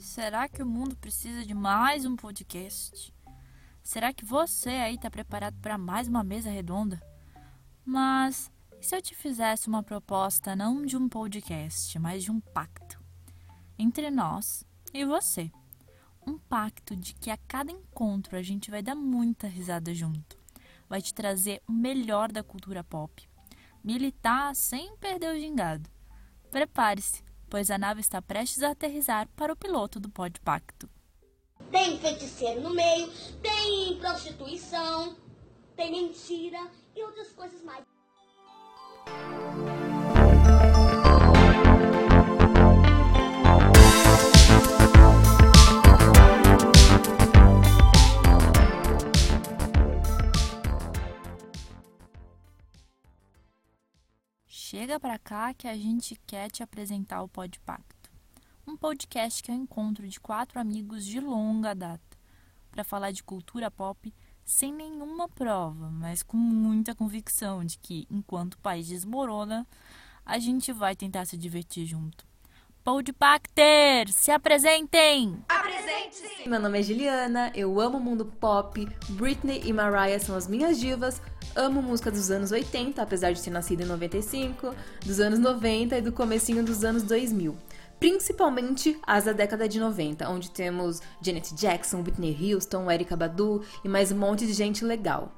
será que o mundo precisa de mais um podcast? Será que você aí está preparado para mais uma mesa redonda? Mas e se eu te fizesse uma proposta não de um podcast, mas de um pacto entre nós e você? Um pacto de que a cada encontro a gente vai dar muita risada junto, vai te trazer o melhor da cultura pop, militar sem perder o gingado. Prepare-se, pois a nave está prestes a aterrissar para o piloto do Podpacto. Tem feiticeiro no meio, tem prostituição, tem mentira e outras coisas mais. Chega pra cá que a gente quer te apresentar o Podpacto. Um podcast que é um encontro de quatro amigos de longa data para falar de cultura pop sem nenhuma prova, mas com muita convicção de que, enquanto o país desmorona, a gente vai tentar se divertir junto. Podpacter, se apresentem! Apresente-se! Meu nome é Juliana, eu amo o mundo pop, Britney e Mariah são as minhas divas, amo música dos anos 80, apesar de ter nascido em 95, dos anos 90 e do comecinho dos anos 2000. Principalmente as da década de 90, onde temos Janet Jackson, Whitney Houston, Erykah Badu e mais um monte de gente legal.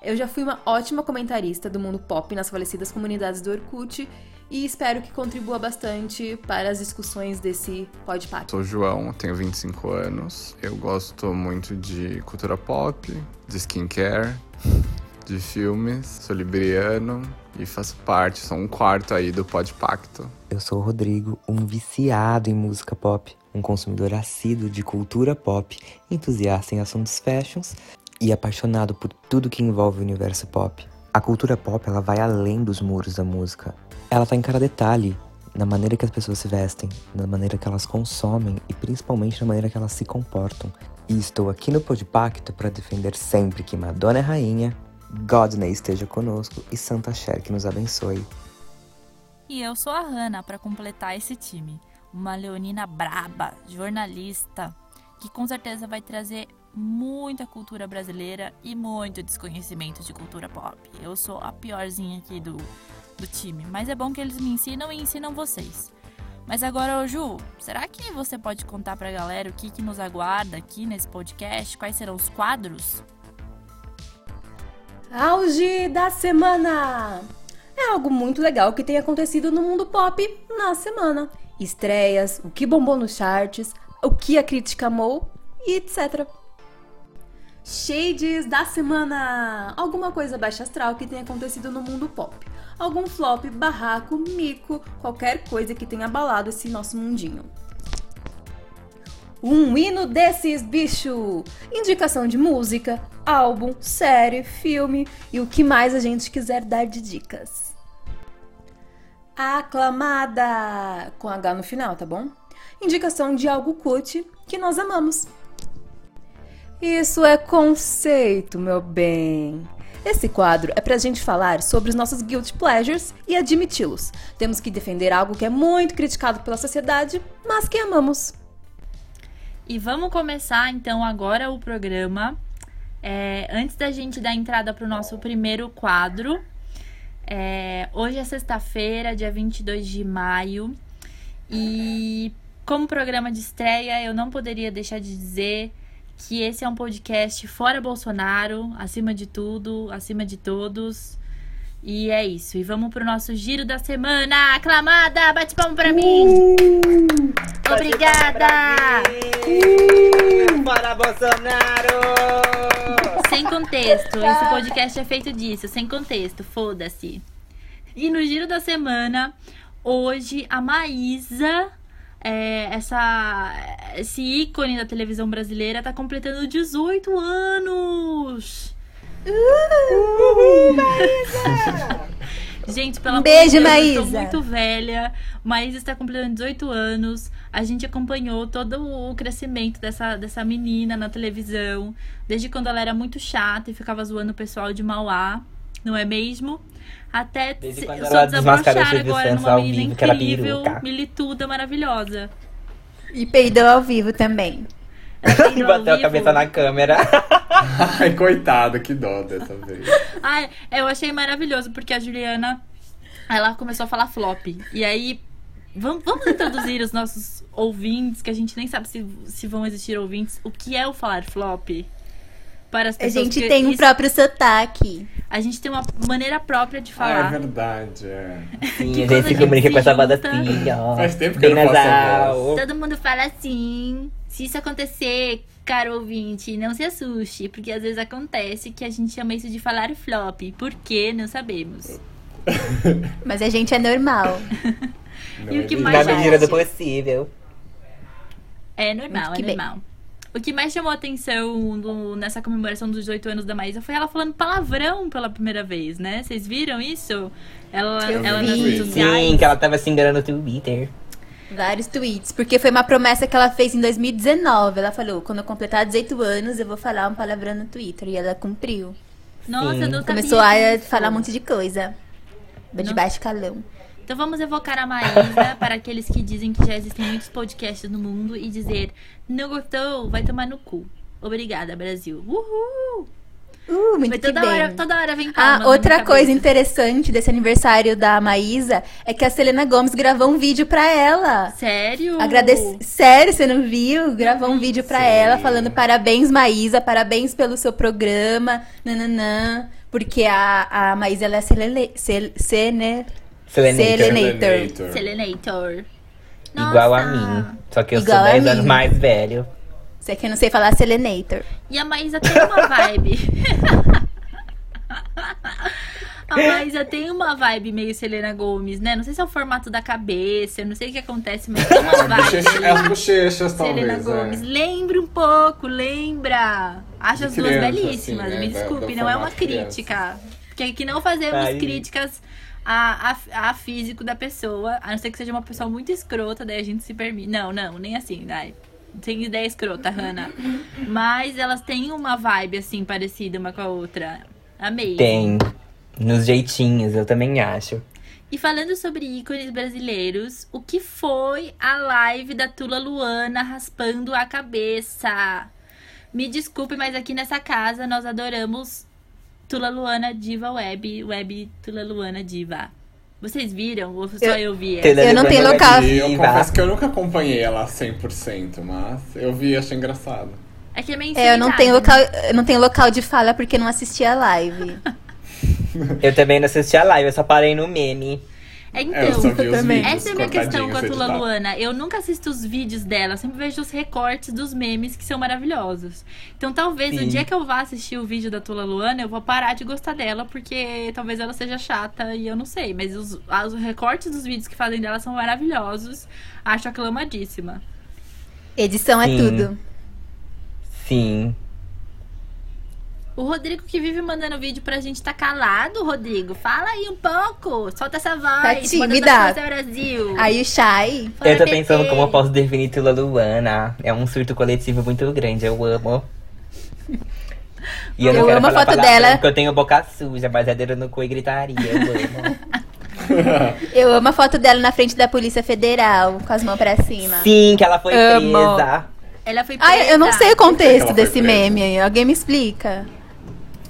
Eu já fui uma ótima comentarista do mundo pop nas falecidas comunidades do Orkut e espero que contribua bastante para as discussões desse podpad. Sou João, tenho 25 anos. Eu gosto muito de cultura pop, de skincare, de filmes, sou libriano e faço parte, sou um quarto aí do Podpacto. Eu sou o Rodrigo, um viciado em música pop, um consumidor assíduo de cultura pop, entusiasta em assuntos fashions e apaixonado por tudo que envolve o universo pop. A cultura pop, ela vai além dos muros da música. Ela tá em cada detalhe, na maneira que as pessoas se vestem, na maneira que elas consomem e principalmente na maneira que elas se comportam. E estou aqui no Podpacto para defender sempre que Madonna é rainha, Godney esteja conosco e Santa Cher que nos abençoe. E eu sou a Hannah para completar esse time. Uma leonina braba, jornalista, que com certeza vai trazer muita cultura brasileira e muito desconhecimento de cultura pop. Eu sou a piorzinha aqui do, do time, mas é bom que eles me ensinam e ensinam vocês. Mas agora, ô Ju, será que você pode contar pra galera o que, que nos aguarda aqui nesse podcast? Quais serão os quadros? Auge da semana! É algo muito legal que tem acontecido no mundo pop na semana. Estreias, o que bombou nos charts, o que a crítica amou e etc. Shades da semana! Alguma coisa baixa astral que tenha acontecido no mundo pop. Algum flop, barraco, mico, qualquer coisa que tenha abalado esse nosso mundinho. Um hino desses, bicho! Indicação de música, álbum, série, filme e o que mais a gente quiser dar de dicas. Aclamada! Com H no final, tá bom? Indicação de algo cult que nós amamos. Isso é conceito, meu bem. Esse quadro é pra gente falar sobre os nossos guilty pleasures e admiti-los. Temos que defender algo que é muito criticado pela sociedade, mas que amamos. E vamos começar então agora o programa. É, antes da gente dar entrada para o nosso primeiro quadro, é, hoje é sexta-feira, dia 22 de maio, e como programa de estreia, eu não poderia deixar de dizer que esse é um podcast fora Bolsonaro, acima de tudo, acima de todos. E é isso. E vamos pro nosso giro da semana. Aclamada! Bate palma pra mim! Uh! Obrigada! Para Bolsonaro! Sem contexto. Esse podcast é feito disso, sem contexto. Foda-se. E no giro da semana, hoje a Maísa, é, essa, esse ícone da televisão brasileira, tá completando 18 anos! Gente, pelo Um amor de beijo, Deus, eu Maísa. tô muito velha. Maísa está completando 18 anos. A gente acompanhou todo o crescimento dessa, dessa menina na televisão. Desde quando ela era muito chata e ficava zoando o pessoal de Mauá. Não é mesmo? Até Desde se- só desabrochar agora numa menina vivo, incrível, milituda, maravilhosa. E peidou ao vivo também. E bateu a vivo. cabeça na câmera. Ai, coitado, que dó dessa vez. Ai, eu achei maravilhoso, porque a Juliana, ela começou a falar flop. E aí, vamos, vamos introduzir os nossos ouvintes, que a gente nem sabe se, se vão existir ouvintes. O que é o falar flop? Para as A pessoas gente porque tem um isso- próprio sotaque. A gente tem uma maneira própria de Ah, é falar. verdade, é. Sim, Que a quando gente a se gente comunica com essa voz junta- assim, ó. Faz tempo que bem eu não faço nasal. Todo mundo fala assim. Se isso acontecer, caro ouvinte, não se assuste, porque às vezes acontece que a gente chama isso de falar flop. Por quê? Não sabemos. Mas a gente é normal. Não E o que existe. mais Na medida do possível. É normal, que é bem. normal. O que mais chamou a atenção no- nessa comemoração dos 18 anos da Maísa foi ela falando palavrão pela primeira vez, né? Vocês viram isso? Ela, Eu ela vi. nas redes Sim, sociais. que ela tava se enganando no Twitter. Vários tweets. Porque foi uma promessa que ela fez em 2019. Ela falou: quando eu completar 18 anos, eu vou falar um palavrão no Twitter. E ela cumpriu. Nossa, Sim. eu não Começou a falar um monte de coisa. De Não- baixo calão. Então vamos evocar a Maísa para aqueles que dizem que já existem muitos podcasts no mundo e dizer: não gostou, vai tomar no cu. Obrigada, Brasil. Uhul! Uh, muito toda bem. hora, toda hora vem palmas Ah, outra coisa interessante desse aniversário da Maísa é que a Selena Gomes gravou um vídeo pra ela. Sério? Agradece... Sério, você não viu? Gravou um vídeo pra Sim. ela falando parabéns, Maísa, parabéns pelo seu programa, nananã. Porque a, a Maísa, ela é selele... sel... sene... Selenator. Selenator. Selenator. Igual a mim. Só que eu Igual sou a 10 anos mim. mais velho. Você que eu não sei falar Selenator. E a Maísa tem uma vibe. a Maísa tem uma vibe meio Selena Gomes, né? Não sei se é o formato da cabeça, eu não sei o que acontece, mas tem uma As vibe. bochechas, as bochechas Selena talvez. Gomes. É. Lembra um pouco, lembra? Acho as duas belíssimas, assim, me né? Da- desculpe, do não é uma crítica. Porque aqui não fazemos Aí. críticas a, a, a físico da pessoa, a não ser que seja uma pessoa muito escrota, daí a gente se permite. Não, não, nem assim, ai. Sem ideia escrota, Hannah. Mas elas têm uma vibe, assim, parecida uma com a outra. Amei. Tem. Nos jeitinhos, eu também acho. E falando sobre ícones brasileiros, o que foi a live da Tula Luana raspando a cabeça? Me desculpe, mas aqui nessa casa nós adoramos Tula Luana Diva Web, Web Tula Luana Diva. Vocês viram? Ou só eu, vi? essa? Eu não tenho local. Eu confesso que eu nunca acompanhei ela 100%, mas eu vi e achei engraçado. É que é meio É, eu não tenho local, eu não tenho local de fala porque não assisti a live. Eu também não assisti a live, eu só parei no meme. É, É, eu só então, vi os também. Essa é a minha questão com a Tula. Luana. Eu nunca assisto os vídeos dela, eu sempre vejo os recortes dos memes que são maravilhosos. Então talvez no Sim. dia que eu vá assistir o vídeo da Tula Luana, eu vou parar de gostar dela, porque talvez ela seja chata e eu não sei. Mas os, os recortes dos vídeos que fazem dela são maravilhosos. Acho aclamadíssima. Edição é Sim. tudo. Sim. O Rodrigo que vive mandando vídeo pra gente tá calado, Rodrigo. Fala aí um pouco. Solta essa voz. Tá tímida. Brasil. Aí o Shai. Fala, eu tô PT. pensando como eu posso definir Tula Luana. É um surto coletivo muito grande, eu amo. E Eu não quero amo a foto dela. Porque eu tenho boca suja, mas é dedo no cu e gritaria, eu amo. Eu amo a foto dela na frente da Polícia Federal, com as mãos pra cima. Sim, que ela foi Amo. presa. Ela foi presa. Ai, eu não sei o contexto desse presa? meme aí. Alguém me explica.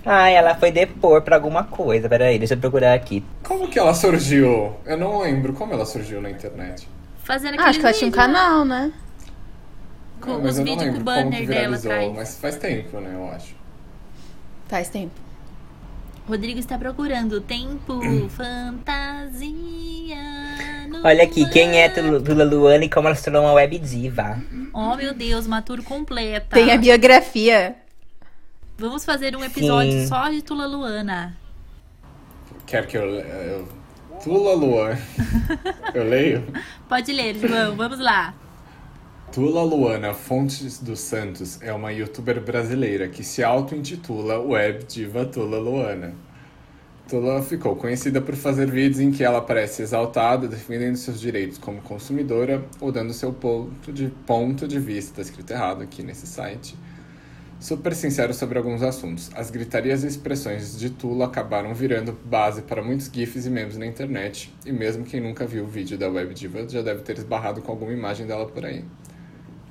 Ai, ela foi depor pra alguma coisa. Peraí, deixa eu procurar aqui. Como que ela surgiu? Eu não lembro como ela surgiu na internet. Fazendo Ah, acho que ela tinha um canal, né? Com Ah, mas os eu não vídeos com o lembro como que banner dela viralizou, mas faz tempo, né, eu acho. Faz tempo. Rodrigo está procurando tempo, fantasia. Olha aqui, quem é Tula Luana e como ela se tornou uma web diva. Oh, meu Deus, uma tour completa. Tem a biografia. Vamos fazer um episódio Sim. só de Tula Luana. Quer que eu... eu... Tula Luana. eu leio? Pode ler, João, vamos lá. Tula Luana Fontes dos Santos é uma youtuber brasileira que se auto-intitula Web Diva Tula Luana. Tula ficou conhecida por fazer vídeos em que ela aparece exaltada, defendendo seus direitos como consumidora ou dando seu ponto de, ponto de vista, tá escrito errado aqui nesse site, super sincero sobre alguns assuntos. As gritarias e expressões de Tula acabaram virando base para muitos GIFs e memes na internet, e mesmo quem nunca viu o vídeo da Web Diva já deve ter esbarrado com alguma imagem dela por aí.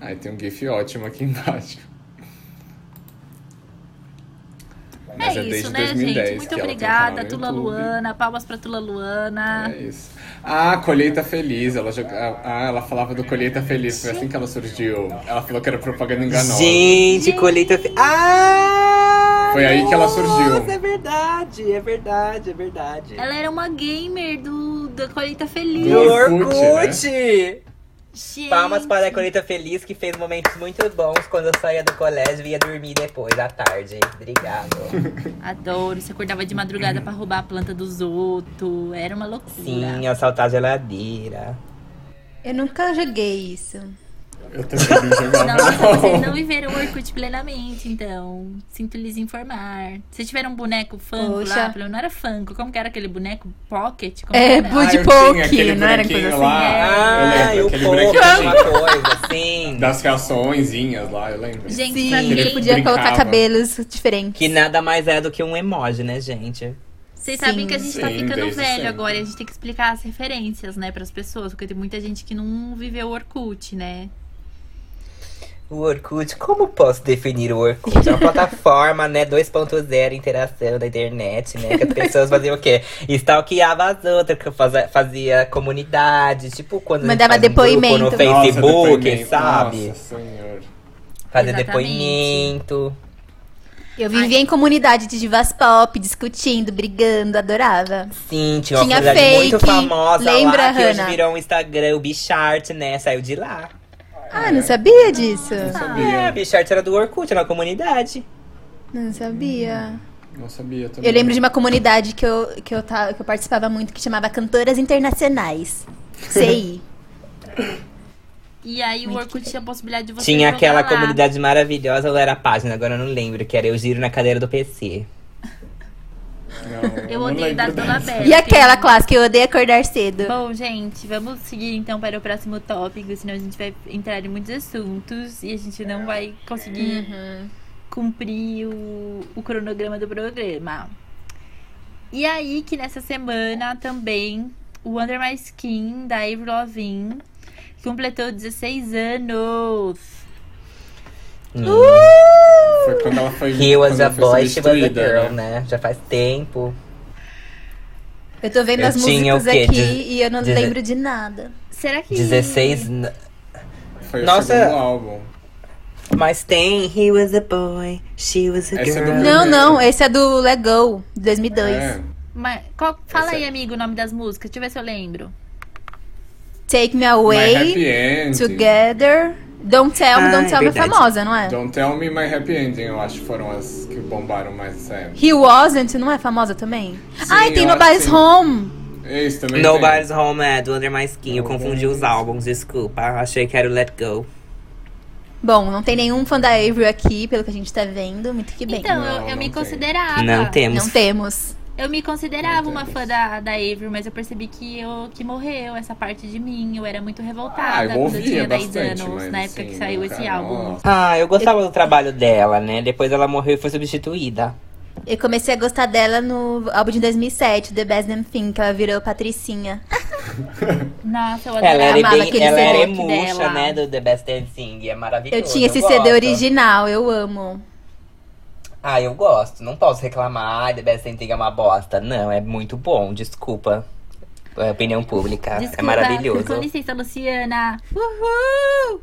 Ai, tem um GIF ótimo aqui embaixo. Mas é isso, desde né, 2010 gente? Muito obrigada, Tula YouTube. Luana. Palmas pra Tula Luana. É isso. Ah, Colheita Feliz. Ela, joga... ah, ela falava do Colheita Feliz. Foi assim que ela surgiu. Ela falou que era propaganda enganosa. Gente, colheita. Fe... Ah! Foi aí que ela surgiu. Nossa, é verdade, é verdade, é verdade. Ela era uma gamer do da Colheita Feliz. Do Do Orkut, Orkut! Gente. Palmas para a Colheita Feliz, que fez momentos muito bons quando eu saía do colégio e ia dormir depois, à tarde. Obrigado. Adoro. Você acordava de madrugada pra roubar a planta dos outros. Era uma loucura. Sim, assaltar a geladeira. Eu nunca joguei isso. Eu também não jogava. Nossa, não. vocês não viveram o Orkut plenamente, então. Sinto lhes informar. Vocês tiveram um boneco Funko Poxa. lá? Pelo- Não era Funko. Como que era aquele boneco? Pocket? Como É, que era? bu- Ah, eu poke, aquele não era coisa assim? lá. Ah, eu e o lembro, aquele povo, bonequinho uma coisa, sim. das reaçõezinhas lá, eu lembro. Gente, Sim, pra mim, ele podia brincava. colocar cabelos diferentes. Que nada mais é do que um emoji, né, gente? Vocês Sim. sabem que a gente tá Sim, ficando desde velho sempre. agora e a gente tem que explicar as referências, né, pras pessoas, porque tem muita gente que não viveu o Orkut, né? O Orkut, como posso definir o Orkut? É uma plataforma, né, 2.0, interação da internet, né, que as pessoas faziam o quê? Stalkeava as outras, que fazia, fazia comunidade, tipo quando Mandava faz um no depoimento. Nossa, Facebook, depoimento. sabe? Nossa senhor. Fazer Exatamente. depoimento. Eu vivia em comunidade de divas pop, discutindo, brigando, adorava. Sim, tinha uma Tinha comunidade muito fake, famosa lembra, lá, que hoje Hannah? virou um Instagram, o Bichart, né, saiu de lá. Ah, não sabia disso. Não É, sabia. Bichart era do Orkut, era uma comunidade. Não sabia. Não sabia também. Eu lembro de uma comunidade que eu, que eu, ta- que eu participava muito que chamava Cantoras Internacionais. CI. E aí o Orkut tinha a possibilidade de você Tinha aquela lá. comunidade maravilhosa, ou era a página, agora eu não lembro, que era Eu Giro na Cadeira do PC. Não, Eu odeio toda dessa. aberta. E aquela clássica, eu odeio acordar cedo. Bom, gente, vamos seguir então para o próximo tópico, senão a gente vai entrar em muitos assuntos e a gente não vai conseguir cumprir o, o cronograma do programa. E aí que nessa semana também o Under My Skin da Avril Lavigne completou 16 anos. Foi quando ela foi. He was a boy, she was a girl, né? Já faz tempo. Eu tô vendo Eu as músicas aqui Deze- e eu não deze- lembro de nada. Será que 16. n- Foi Nossa. o segundo álbum. Mas tem He was a boy, she was a é girl. Não, Primeiro. não, esse é do Let Go, de 2002. É. Mas, qual- fala Essa aí, é- amigo, o nome das músicas. Deixa eu ver se eu lembro. Take Me My Away. Together. Don't Tell Me, Ah, Don't é Tell Me é famosa, não é? Don't Tell Me My Happy Ending, eu acho que foram as que bombaram mais essa época. He Wasn't, não é famosa também? Ai, tem Nobody's Home. Esse também Nobody's Home é do Under My Skin. Eu confundi os álbuns, desculpa. Achei que era o Let Go. Bom, não tem nenhum fã da Avery aqui, pelo que a gente tá vendo. Muito que bem. Então, Não, eu, eu não me tem. considerava. Não temos. Não temos. Eu me considerava Não uma fã da, da Avril, mas eu percebi que, eu, que morreu essa parte de mim. Eu era muito Ah, revoltada eu quando eu tinha 10 bastante, anos, na época assim, que saiu nunca- esse álbum. Nossa. Ah, eu gostava do trabalho dela, né? Depois ela morreu e foi substituída. Eu comecei a gostar dela no álbum de 2007, The Best Damn Thing, que ela virou Patricinha. Nossa, eu Ela adorava era, amava bem, aquele ela era emuxa, dela. né? Do The Best Dancing. E é maravilhoso. Eu tinha esse CD gosto. original, eu amo. Ah, eu gosto. Não posso reclamar. Ai, The Best Dancing é uma bosta. Não, é muito bom. Desculpa. É opinião pública. Desculpa, é maravilhoso. Com licença, Luciana. Uhul!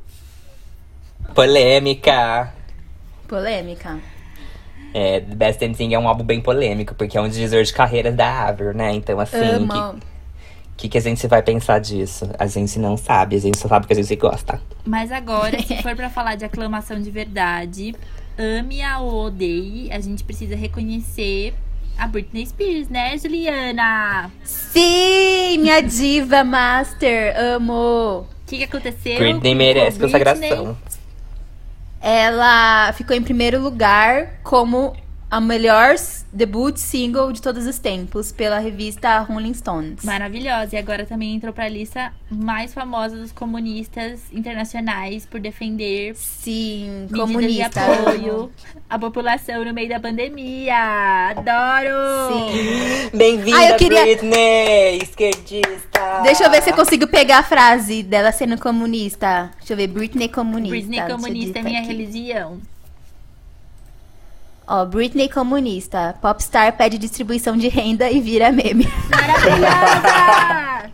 Polêmica. Polêmica. É, The Best Dancing é um álbum bem polêmico, porque é um divisor de carreiras da Avril, né? Então, assim, o que, que, que a gente vai pensar disso? A gente não sabe, a gente só sabe que a gente gosta. Mas agora, se for pra falar de aclamação de verdade, ame-a ou odeie, a gente precisa reconhecer a Britney Spears, né, Juliana? Sim, minha diva master, amo. O que, que aconteceu? Britney merece Britney? consagração. Ela ficou em primeiro lugar como a melhor debut single de todos os tempos pela revista Rolling Stones. Maravilhosa. E agora também entrou pra lista mais famosa dos comunistas internacionais por defender Sim, comunista. de apoio à população no meio da pandemia. Adoro! Sim. Bem-vinda, Ah, queria- Britney! Esquerdista! Deixa eu ver se eu consigo pegar a frase dela sendo comunista. Deixa eu ver, Britney comunista. Britney comunista é minha aqui. religião. Ó, Britney comunista. Popstar pede distribuição de renda e vira meme. Maravilhosa!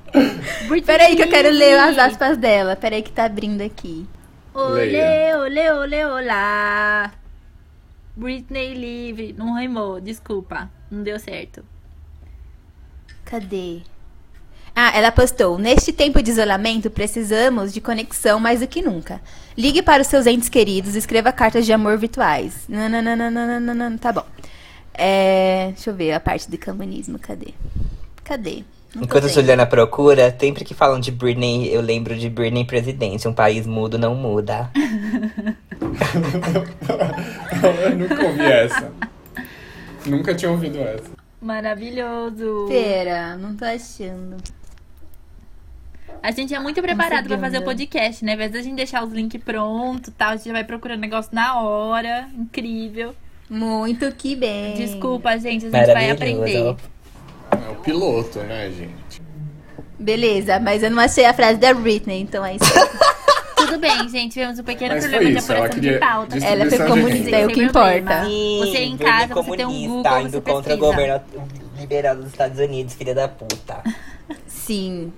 Britney Peraí que eu quero ler as aspas dela. Peraí que tá abrindo aqui. Olê, olê, olê, olá. Britney livre. Não rimou, desculpa. Não deu certo. Cadê? Ah, ela postou: Neste tempo de isolamento, precisamos de conexão mais do que nunca. Ligue para os seus entes queridos, escreva cartas de amor virtuais. Nananana, tá bom. É, deixa eu ver a parte do comunismo. Cadê? Cadê? Não Enquanto a. Juliana procura, sempre que falam de Britney, eu lembro de Britney presidente. Um país mudo não muda. Eu nunca ouvi essa. Nunca tinha ouvido essa. Maravilhoso. Pera, não tô achando. A gente é muito preparado pra fazer o segunda. podcast, né? Ao invés da gente deixar os links prontos e tal, a gente já vai procurando negócio na hora. Incrível. Muito que bem. Desculpa, gente, a gente vai aprender. Maravilhoso. É o piloto, né, gente? Beleza, mas eu não achei a frase da Britney, então é isso. Tudo bem, gente. Tivemos um pequeno Mas problema de apuração de pauta. Ela foi comunista, é o que importa. problema. Você em casa, você tem um Google, indo você contra o governo liberal dos Estados Unidos, filha da puta. Sim.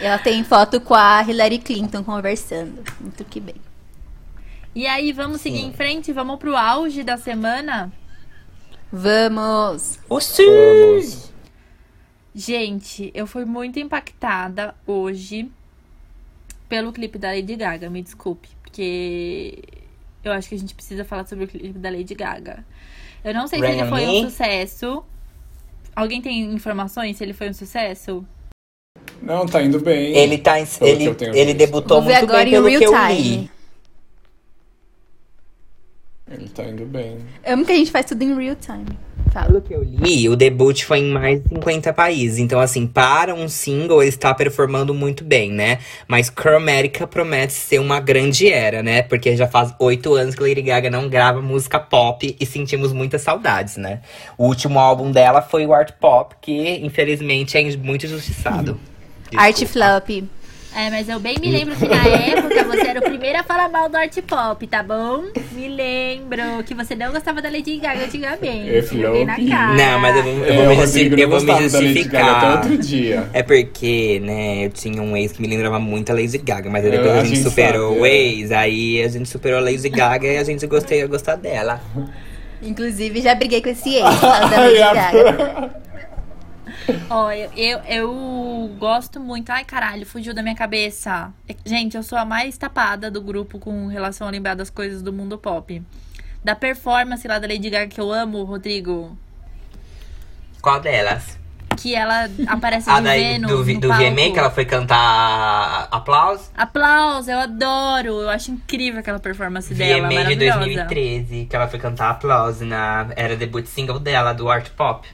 Ela tem foto com a Hillary Clinton conversando. Muito que bem. E aí, vamos seguir Sim. em frente? Vamos pro auge da semana? Vamos! Oxi! Vamos. Gente, eu fui muito impactada hoje pelo clipe da Lady Gaga, me desculpe, porque eu acho que a gente precisa falar sobre o clipe da Lady Gaga. Eu não sei se ele foi Me? um sucesso. Alguém tem informações se ele foi um sucesso? Não, tá indo bem. Ele tá em, ele, ele debutou muito agora bem em pelo real que eu time. li. Ele tá indo bem. Amo que a gente faz tudo em real time. Fala. Pelo que eu li, o debut foi em mais de 50 países. Então, assim, para um single, ele está performando muito bem, né? Mas Chromatica promete ser uma grande era, né? Porque já faz oito anos que Lady Gaga não grava música pop e sentimos muitas saudades, né? O último álbum dela foi o Art Pop, que infelizmente é muito injustiçado. Art. Flop. É, mas eu bem me lembro que na época você era o primeiro a falar mal do art pop, tá bom? Me lembro que você não gostava da Lady Gaga antigamente. É, Eu vi na cara. Não, mas eu vou, eu É, vou o me, Rodrigo justi- não eu vou me Gaga até justificar. outro dia. É porque, né, eu tinha um ex que me lembrava muito a Lady Gaga, mas aí É, depois a a gente gente superou sabe, o é. ex, aí a gente superou a Lady Gaga e a gente gostei a gostar dela. Inclusive, já briguei com esse ex da Lady Gaga. Ó, eu, eu, eu gosto muito. Ai, caralho, fugiu da minha cabeça. Gente, eu sou a mais tapada do grupo com relação a lembrar das coisas do mundo pop. Da performance lá da Lady Gaga que eu amo, Rodrigo. Qual delas? Que ela aparece A de daí Vênus do, no do palco. VMA que ela foi cantar Aplausos? Aplausos, eu adoro. Eu acho incrível aquela performance dela, VMA de maravilhosa. 2013, que ela foi cantar Aplausos na era debut single dela, do Art Pop.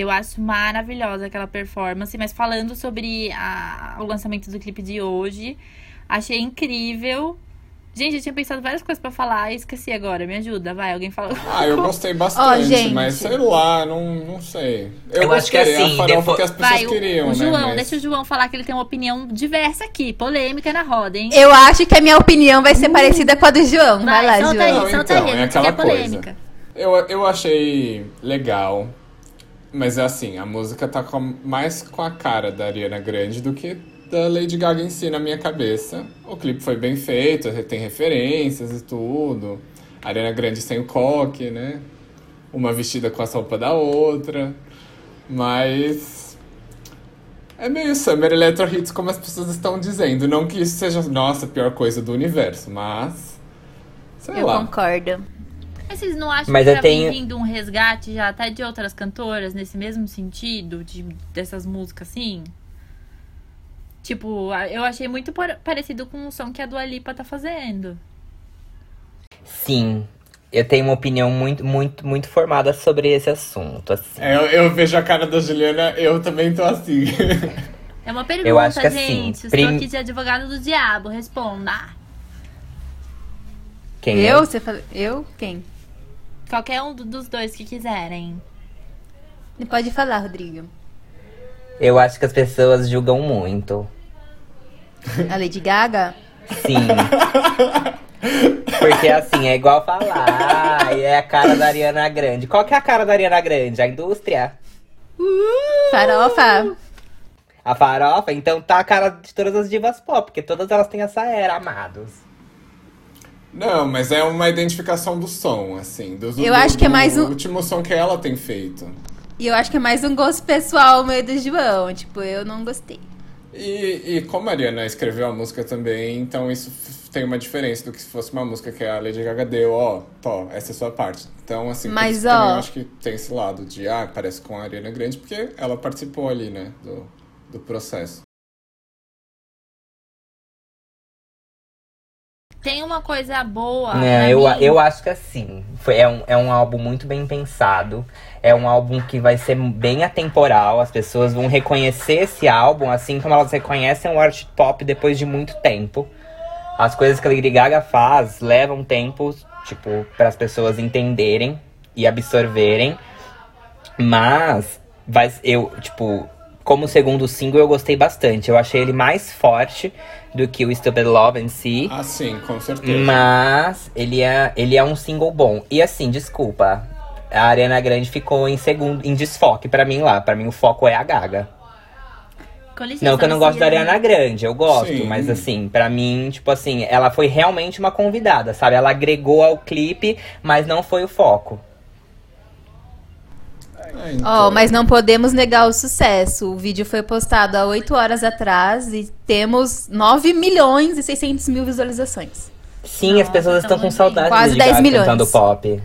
Eu acho maravilhosa aquela performance, mas falando sobre a- o lançamento do clipe de hoje, achei incrível. Gente, eu tinha pensado várias coisas pra falar e esqueci agora. Me ajuda, vai, alguém fala. Ah, eu gostei bastante, gente. mas sei lá, não, não sei. Eu, Eu acho que gostei, assim, a farofa depois- que as pessoas Vai, o, queriam, o João, né? mas- deixa o João falar que ele tem uma opinião diversa aqui, polêmica na roda, hein? Eu acho que a minha opinião vai ser parecida com a do João. Vai, lá, solta João. aí, Não, solta então, aí, é aquela polêmica. Eu, eu achei legal, mas é assim, a música tá com- mais com a cara da Ariana Grande do que da Lady Gaga em si na minha cabeça. O clipe foi bem feito, tem referências e tudo. A Ariana Grande sem o coque, né? Uma vestida com a roupa da outra. Mas. É meio Summer Electro Hits, como as pessoas estão dizendo. Não que isso seja, nossa, a pior coisa do universo, mas. Sei Eu lá. concordo. Mas vocês não acham Mas que eu já tenho- vem vindo um resgate já até de outras cantoras nesse mesmo sentido, de, dessas músicas assim? Tipo, eu achei muito par- parecido com o som que a Dua Lipa tá fazendo. Sim, eu tenho uma opinião muito, muito, muito formada sobre esse assunto, assim. É, eu, eu vejo a cara da Juliana, eu também tô assim. É uma pergunta, Eu acho que assim, gente. Estou prim- aqui de advogado do diabo. Responda. Quem Eu? é? Você fala... Eu? Quem? Qualquer um do- dos dois que quiserem. Pode falar, Rodrigo. Eu acho que as pessoas julgam muito. A Lady Gaga? Sim. Porque assim, é igual falar, "Ai, é a cara da Ariana Grande. Qual que é a cara da Ariana Grande? A indústria? Farofa? A farofa? Então tá a cara de todas as divas pop, porque todas elas têm essa era, amados. Não, mas é uma identificação do som, assim. Eu do- acho que é mais um- último som que ela tem feito. E eu acho que é mais um gosto pessoal meio do João. Tipo, eu não gostei. E, e como a Ariana escreveu a música também, então isso tem uma diferença do que se fosse uma música que a Lady Gaga deu, ó, tó, essa é a sua parte. Então, assim, Mas, isso também ó- eu acho que tem esse lado de, ah, parece com a Ariana Grande, porque ela participou ali, né, do, do processo. Tem uma coisa boa. Não, pra É, eu, mim. eu acho que assim. Foi, é, um, é um álbum muito bem pensado. É um álbum que vai ser bem atemporal. As pessoas vão reconhecer esse álbum assim como elas reconhecem o art pop depois de muito tempo. As coisas que a Lady Gaga faz levam tempo, tipo, para as pessoas entenderem e absorverem. Mas vai, eu, tipo, como segundo single eu gostei bastante. Eu achei ele mais forte do que o Stupid Love em si. Ah, sim, com certeza. Mas ele é, ele é um single bom. E assim, desculpa. A Ariana Grande ficou em segundo, em desfoque pra mim lá. Pra mim o foco é a Gaga. Licença, Não que eu não gosto da. Ariana Grande, eu gosto, Sim. mas assim, pra mim, tipo assim, ela foi realmente uma convidada, sabe? Ela agregou ao clipe, mas não foi o foco. É, Ó, então, mas não podemos negar o sucesso. O vídeo foi postado há 8 horas atrás e temos 9 milhões e 600 mil visualizações. Sim, as pessoas tá estão com saudade Quase de 10 Gaga milhões. cantando pop.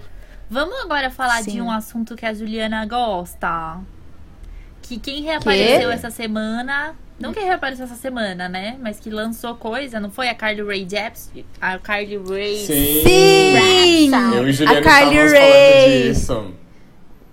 Vamos agora falar de Sim. um assunto que a Juliana gosta. Que quem reapareceu essa semana. Não quem reapareceu essa semana, né? Mas que lançou coisa, não foi a Carly Rae Jepsen? A Carly Rae. Sim! Sim! Eu e Juliana A Carly estávamos Rae. falando disso.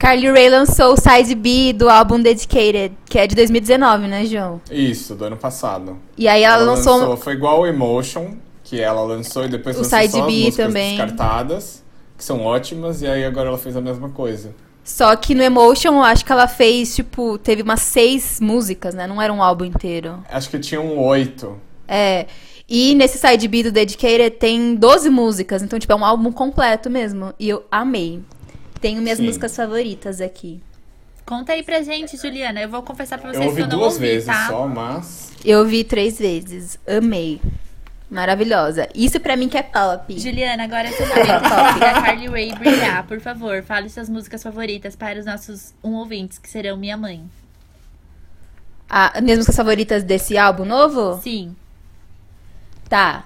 Carly Rae lançou o Side B do álbum Dedicated, que é de 2019, né, João? Isso, do ano passado. E aí ela, lançou, um- Foi igual o Emotion, que ela lançou e depois O lançou Side só B também. descartadas, que são ótimas, e aí agora ela fez a mesma coisa. Só que no Emotion, eu acho que ela fez, tipo, teve umas seis músicas, né? Não era um álbum inteiro. Acho que tinha um oito. É. E nesse side B do Dedicated tem 12 músicas, então, tipo, é um álbum completo mesmo. E eu amei. Tenho minhas Sim. músicas favoritas aqui. Conta aí pra gente, Juliana. Eu vou confessar pra Eu vocês ouvi que eu não duas ouvi, vezes tá? só, mas. Eu vi três vezes. Amei. Maravilhosa. Isso pra mim que é pop. Juliana, agora é seu momento de ver a Carly Rae brilhar. Por favor, fale suas músicas favoritas para os nossos um ouvintes, que serão minha mãe. Ah, minhas músicas favoritas desse álbum novo? Sim. Tá.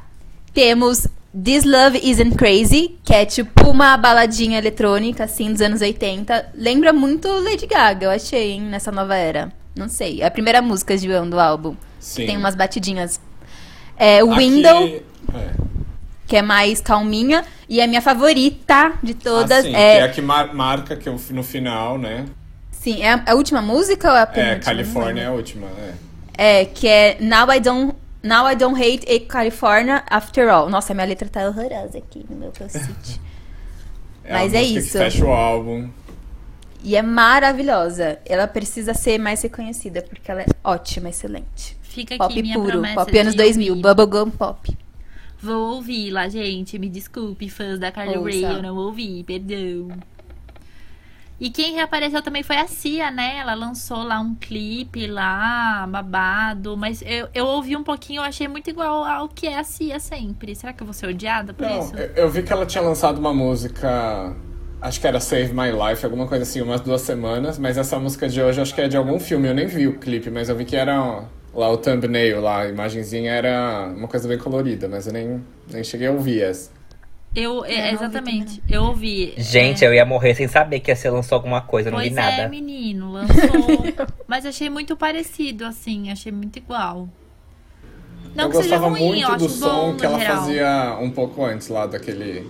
Temos This Love Isn't Crazy, que é tipo uma baladinha eletrônica, assim, dos anos 80. Lembra muito Lady Gaga, eu achei, hein, nessa nova era. Não sei. É a primeira música, João, do álbum. Sim. Tem umas batidinhas. É, Aqui- Window, É. que é mais calminha. E a minha favorita de todas Ah, sim, é. que é a que mar- marca que eu- no final, né? Sim, é a, a última música ou é a É, penúltima? Califórnia é a última, é. É, que é Now I Don't. Now I Don't Hate a California After All. Nossa, minha letra tá horrorosa aqui no meu post-it. É Mas é isso. que fecha o álbum. E é maravilhosa. Ela precisa ser mais reconhecida, porque ela é ótima, excelente. Fica aqui Pop minha puro, promessa pop anos de 2000, ouvir. bubblegum pop. Vou ouvir lá, gente. Me desculpe, fãs da Carly Ouça. Rae, eu não ouvi, perdão. E quem reapareceu também foi a Cia, né? Ela lançou lá um clipe lá, babado. Mas eu, eu ouvi um pouquinho, eu achei muito igual ao que é a Cia sempre. Será que eu vou ser odiada por Não, isso? eu, eu vi que ela tinha lançado uma música. Acho que era Save My Life, alguma coisa assim, umas duas semanas. Mas essa música de hoje acho que é de algum filme. Eu nem vi o clipe, mas eu vi que era ó, lá o thumbnail, lá, a imagenzinha era uma coisa bem colorida, mas eu nem, nem cheguei a ouvir essa. Eu, é, É, não ouvi exatamente. Eu ouvi. Gente, é, eu ia morrer sem saber que você lançou alguma coisa, eu não Pois vi é, nada. menino, lançou. mas achei muito parecido, assim, achei muito igual. Não eu que seja gostava ruim, muito eu acho do som bom que ela geral. fazia um pouco antes lá daquele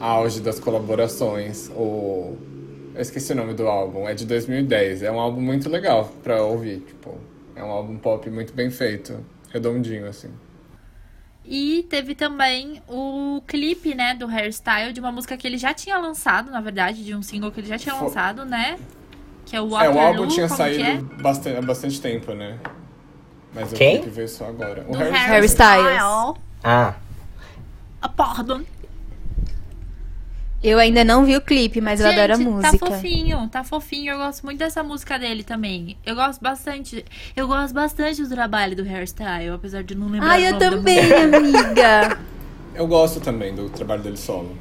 auge das colaborações. O... Eu esqueci o nome do álbum, é de 2010. É um álbum muito legal pra ouvir, tipo, é um álbum pop muito bem feito, redondinho assim. E teve também o clipe, né, do Hairstyle, de uma música que ele já tinha lançado, na verdade, de um single que ele já tinha lançado, né? Que é o É, Waterloo, o álbum tinha saído é? bastante, há bastante tempo, né? Mas Quem? o clipe veio só agora. O Harry Styles. Ah, Ah, pardon. Eu ainda não vi o clipe, mas eu Gente, adoro a Tá música. fofinho, tá fofinho. Eu gosto muito dessa música dele também. Eu gosto bastante. Eu gosto bastante do trabalho do hairstyle, apesar de não lembrar. Ah, eu também, amiga. Eu gosto também do trabalho dele solo.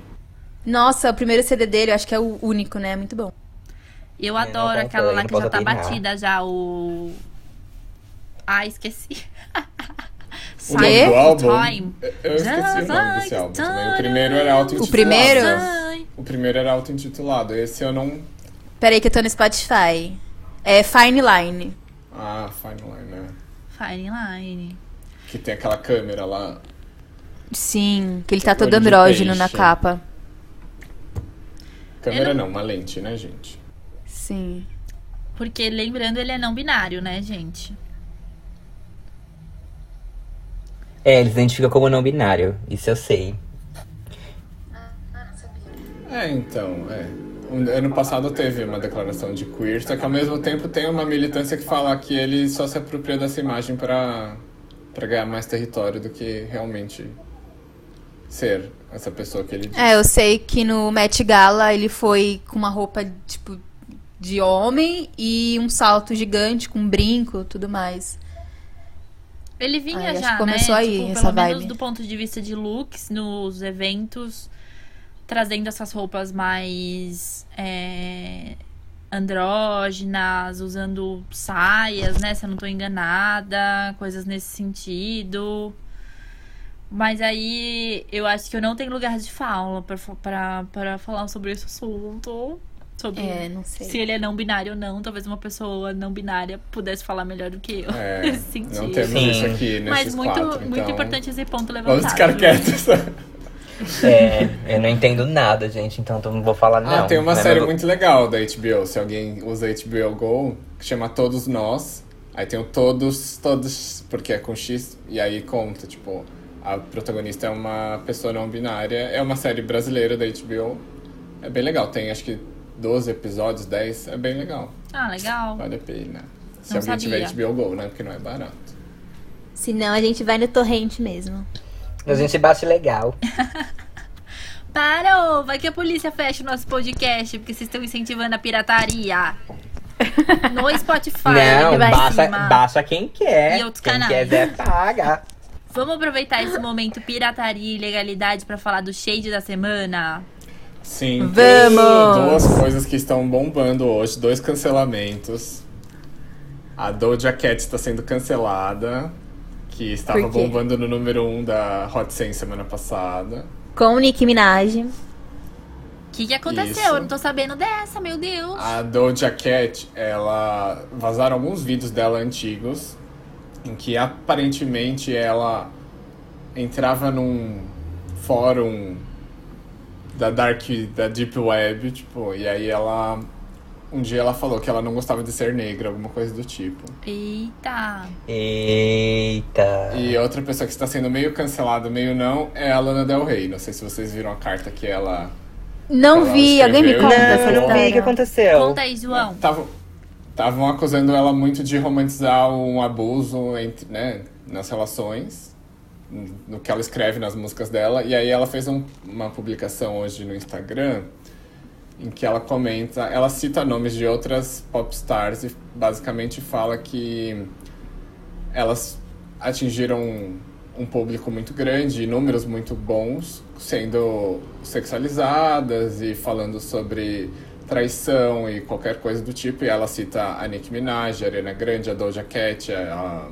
Nossa, o primeiro CD dele, eu acho que é o único, né? Muito bom. Eu não adoro aquela lá que já tá opinar. batida já, o. Ah, esqueci. O nome do álbum? Time. Eu eu esqueci o nome Just desse álbum like também. O primeiro era auto-intitulado. O primeiro? O primeiro era auto-intitulado. Esse eu não. Peraí que eu tô no Spotify. É Fine Line. Ah, Fine Line, né? Fine Line. Que tem aquela câmera lá. Sim, que ele tá todo Olho de andrógeno na capa. Câmera Eu não... uma lente, né, gente? Sim. Porque, lembrando, ele é não binário, né, gente? É, ele se identifica como não binário. Isso eu sei. É, então, é. Ano passado teve uma declaração de queer, só que ao mesmo tempo tem uma militância que fala que ele só se apropria dessa imagem pra, pra ganhar mais território do que realmente ser essa pessoa que ele diz. É, eu sei que no Met Gala ele foi com uma roupa, tipo, de homem e um salto gigante com um brinco tudo mais. Ele vinha acho já, começou né? aí tipo, essa pelo menos vibe. do ponto de vista de looks nos eventos, trazendo essas roupas mais é, andrógenas, usando saias, né? Se eu não tô enganada, coisas nesse sentido. Mas aí eu acho que eu não tenho lugar de fala pra falar sobre esse assunto. Sobre É, não sei. se ele é não binário ou não. Talvez uma pessoa não binária pudesse falar melhor do que eu É, nesse sentido. não temos Sim. isso aqui nesses Mas muito, quatro, muito então importante esse ponto levantado. Vamos ficar quietos. É, eu não entendo nada, gente, então eu não vou falar não. Ah, tem uma Né, série muito legal da HBO, se alguém usa HBO Go, que chama Todos Nós. Aí tem o Todos, Todos, porque é com X, e aí conta, tipo, a protagonista é uma pessoa não binária. É uma série brasileira da HBO. É bem legal, tem acho que 12 episódios, 10, é bem legal. Ah, legal. Vale a pena. Se Não alguém tiver sabia. HBO Go, né? Porque não é barato. Senão a gente vai no torrente mesmo. A gente bate legal. Parou! Vai que a polícia fecha o nosso podcast porque vocês estão incentivando a pirataria. No Spotify, não, baixa, baixa quem quer. E outros quem canais. quiser paga. Vamos aproveitar esse momento pirataria e ilegalidade pra falar do shade da semana? Sim, Vamos! tem duas coisas que estão bombando hoje, dois cancelamentos. A Doja Cat está sendo cancelada, que estava bombando no número 1 um da Hot 100 semana passada. Com Nicki Minaj. O que, que aconteceu? Isso. Eu não tô sabendo dessa, meu Deus. A Doja Cat, ela vazaram alguns vídeos dela antigos, em que aparentemente ela entrava num fórum da dark, da deep web, tipo, e aí ela um dia ela falou que ela não gostava de ser negra, alguma coisa do tipo. Eita. Eita. E outra pessoa que está sendo meio cancelada, meio não, é a Lana Del Rey. Não sei se vocês viram a carta que ela Não Ela vi, alguém me conta Não, essa Não, vi o que aconteceu. Conta aí, João. Estavam estavam acusando ela muito de romantizar um abuso entre, né, nas relações, no que ela escreve nas músicas dela. E aí ela fez um- uma publicação hoje no Instagram em que ela comenta, ela cita nomes de outras pop stars e basicamente fala que elas atingiram um público muito grande, números muito bons, sendo sexualizadas e falando sobre traição e qualquer coisa do tipo. E ela cita a Nicki Minaj, a Ariana Grande, a Doja Cat, a,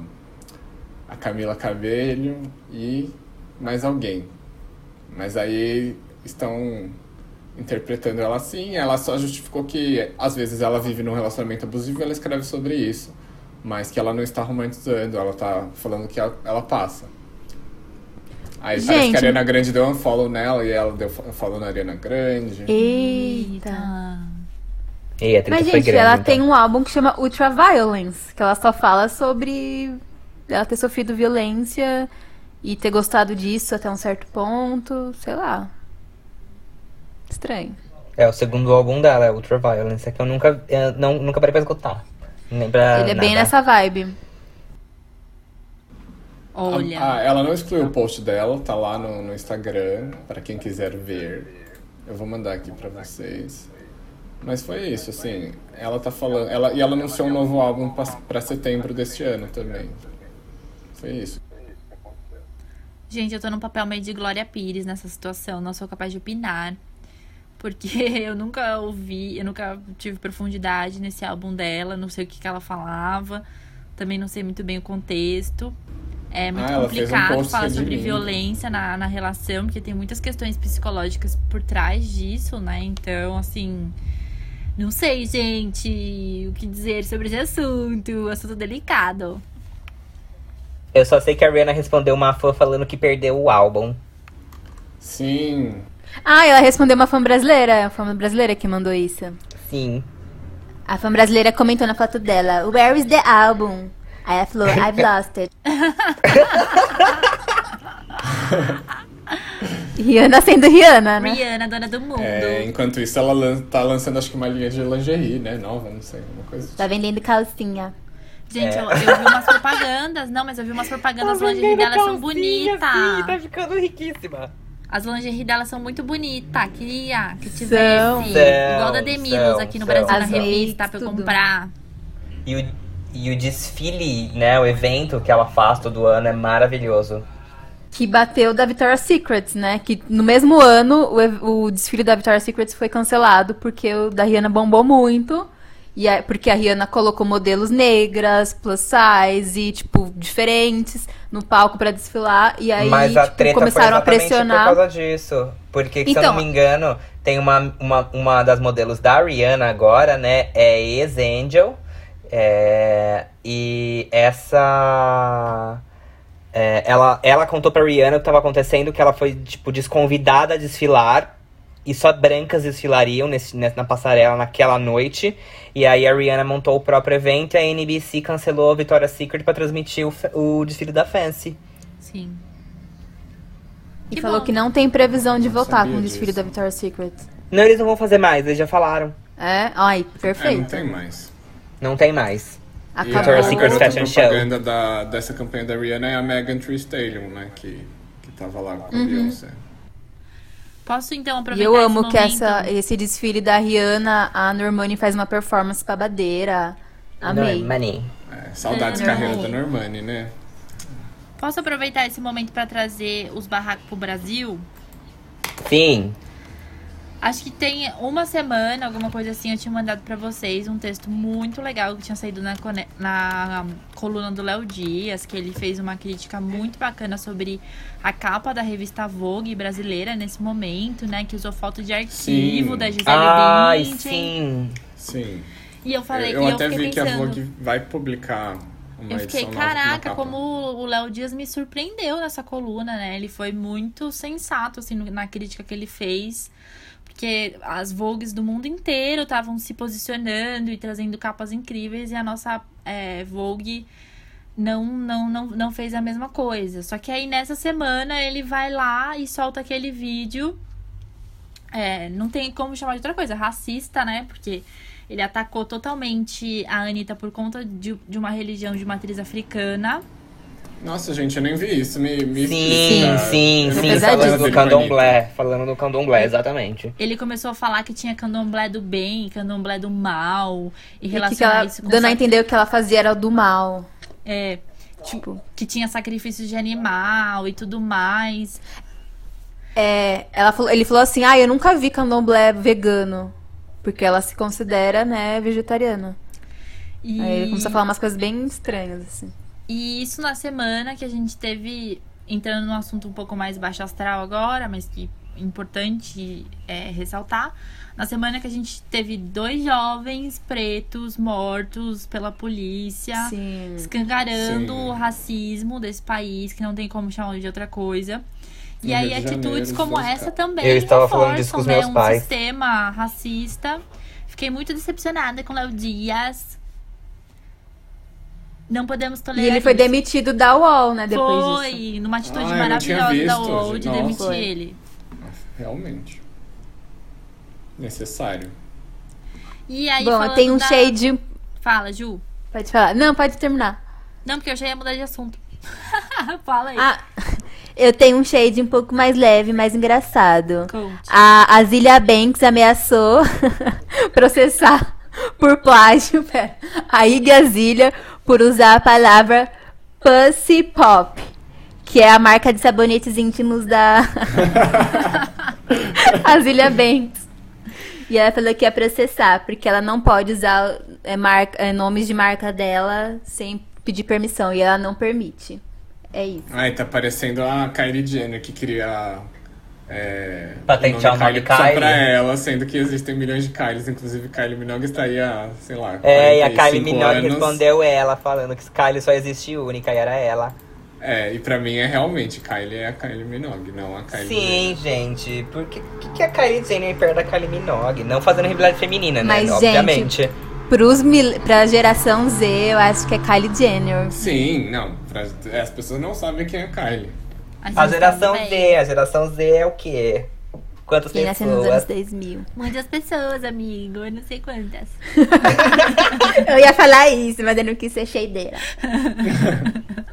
a Camila Cabello e mais alguém. Mas aí estão interpretando ela assim. Ela só justificou que às vezes ela vive num relacionamento abusivo e ela escreve sobre isso. Mas que ela não está romantizando, ela está falando que ela, ela passa. Aí parece Gente. que a Ariana Grande deu um follow nela e ela deu um follow na Ariana Grande. Eita. Ei, Mas, gente, grande, ela então. tem um álbum que chama Ultra Violence, que ela só fala sobre ela ter sofrido violência e ter gostado disso até um certo ponto, sei lá. Estranho. É o segundo álbum dela, é Ultraviolence, é que eu nunca, eu não, nunca parei pra escutar. Nem pra Ele é bem nada. nessa vibe. Olha. Ah, ela não excluiu o post dela, tá lá no, no Instagram, pra quem quiser ver. Eu vou mandar aqui pra vocês. Mas foi isso, assim, ela tá falando. Ela, e ela anunciou um novo álbum pra, pra setembro deste ano também. Foi isso. Gente, eu tô num papel meio de Glória Pires nessa situação, não sou capaz de opinar. Porque eu nunca ouvi, eu nunca tive profundidade nesse álbum dela, não sei o que, que ela falava, também não sei muito bem o contexto. É muito Ah, um complicado post falar sobre violência na, na relação, porque tem muitas questões psicológicas por trás disso, né? Então, assim. Não sei, gente, o que dizer sobre esse assunto. Assunto delicado. Eu só sei que a Rihanna respondeu uma fã falando que perdeu o álbum. Sim. Ah, ela respondeu uma fã brasileira. A fã brasileira que mandou isso. Sim. A fã brasileira comentou na foto dela: Where is the album? Aí ela falou: I've lost it. Rihanna sendo Rihanna, né? Rihanna, dona do mundo. É, enquanto isso, ela lan tá lançando acho que uma linha de lingerie, né? Nova, não sei, uma coisa. Tá vendendo calcinha. Gente, É. eu, eu vi umas propagandas. Não, mas eu vi umas propagandas. As lingerie delas são bonitas. tá ficando riquíssima. As lingerie delas são muito bonitas. Queria que tivesse. São. igual da Demilos são, aqui no são. Brasil, na revista, pra eu tudo. comprar. E o, e o desfile, né, o evento que ela faz todo ano é maravilhoso. Que bateu da Victoria's Secret, né? Que no mesmo ano o, o desfile da Victoria's Secret foi cancelado porque o da Rihanna bombou muito. E a- porque a Rihanna colocou modelos negras, plus size, e, tipo, diferentes no palco pra desfilar. E aí, Mas a tipo, treta começaram a pressionar. por causa disso. Porque, se eu Então- não me engano, tem uma, uma, uma das modelos da Rihanna agora, né? É Ex Angel. É, e essa. é, ela, ela contou pra Rihanna o que tava acontecendo, que ela foi, tipo, desconvidada a desfilar. E só brancas desfilariam nesse, na passarela naquela noite. E aí a Rihanna montou o próprio evento e a NBC cancelou a Victoria's Secret pra transmitir o, o desfile da Fancy. Sim. E Que falou bom. que não tem previsão de Não voltar com o desfile disso. da Victoria's Secret. Não, eles não vão fazer mais, eles já falaram. É? Ai, É, não perfeito. tem mais. Não tem mais. A Acabou. Victoria's Secret Fashion Show. propaganda da, dessa campanha da Rihanna é a Megan Thee Stallion, né? Que, que tava lá com a Beyoncé. Posso então E aproveitar eu amo esse que essa, esse desfile da Rihanna, a Normani faz uma performance babadeira. Amei. Money. É, saudades É, carreira da Normani, né? Posso aproveitar esse momento pra trazer os barracos pro Brasil? Sim. Acho que tem uma semana, alguma coisa assim, eu tinha mandado pra vocês um texto muito legal que tinha saído na, na coluna do Léo Dias, que ele fez uma crítica muito bacana sobre a capa da revista Vogue brasileira nesse momento, né? Que usou foto de arquivo Sim. da Gisele Ai, Bündchen. sim. Sim. E eu falei, eu e eu até vi que a pensando. Vogue vai publicar uma Eu fiquei, caraca, como o Léo Dias me surpreendeu nessa coluna, né? Ele foi muito sensato, assim, na crítica que ele fez. Porque as Vogues do mundo inteiro estavam se posicionando e trazendo capas incríveis. E a nossa é, Vogue não, não, não, não fez a mesma coisa. Só que aí, nessa semana, ele vai lá e solta aquele vídeo. É, não tem como chamar de outra coisa. Racista, né? Porque ele atacou totalmente a Anitta por conta de, de uma religião de matriz africana. Nossa, gente, eu nem vi isso. Me, me Sim, explica. sim, sim. Falando do candomblé. Falando do candomblé, exatamente. Ele começou a falar que tinha candomblé do bem, candomblé do mal, e E relacionar ela, isso com dando a sac- entender o que ela fazia era o do mal. é, Tipo, que tinha sacrifícios de animal e tudo mais. é, ela falou, ele falou assim: Ah, eu nunca vi candomblé vegano. Porque ela se considera, né, vegetariana. E, Aí ele começou a falar umas coisas bem estranhas, assim. E isso na semana que a gente teve, entrando num assunto um pouco mais baixo astral agora, mas que é importante é, ressaltar. Na semana que a gente teve dois jovens pretos mortos pela polícia. Sim. escancarando Sim. o racismo desse país, que não tem como chamar de outra coisa. E No aí atitudes Janeiro, como essa também Eu estava falando reforçam disso com os né, meus um pais. sistema racista. Fiquei muito decepcionada com o Léo Dias. Não podemos E tolerar ele foi isso. demitido da UOL, né, depois Foi, disso. numa atitude Ah, maravilhosa da visto, UOL de nossa. demitir Foi. ele. Realmente. necessário. E aí, Bom, tem um da- shade. Fala, Ju. Pode falar. Não, pode terminar. Não, porque eu já ia mudar de assunto. Fala aí. Ah, eu tenho um shade um pouco mais leve, mais engraçado. Conte. A, a Zilia Banks ameaçou processar por plágio pera, a Iggy Azalea por usar a palavra Pussy Pop, que é a marca de sabonetes íntimos da Azilia Banks. E ela falou que ia processar, porque ela não pode usar é, marca, é, nomes de marca dela sem pedir permissão, e ela não permite. É isso. Ai, tá parecendo a Kylie Jenner que queria. É, Patentear o nome só Kylie. pra ela, sendo que existem milhões de Kylies, inclusive Kylie Minogue está aí há, sei lá, É, e a Kylie 45 Minogue anos. respondeu ela, falando que Kylie só existe única e era ela. É, e pra mim é realmente, Kylie é a Kylie Minogue, não a Kylie Sim, gente. Por que, que, a Kylie Jenner é perto da Kylie Minogue? Não fazendo rivalidade feminina, né? Mas, gente, Obviamente. Pros mil... Pra geração Z, eu acho que é Kylie Jenner. Sim, não, pra- as pessoas não sabem quem é a Kylie. A geração também. Z, a geração Z é o quê? Quantas Quem nasceu nos pessoas? anos 2000. Muitas pessoas, amigo. Eu não sei quantas. Eu ia falar isso, mas eu não quis ser cheideira.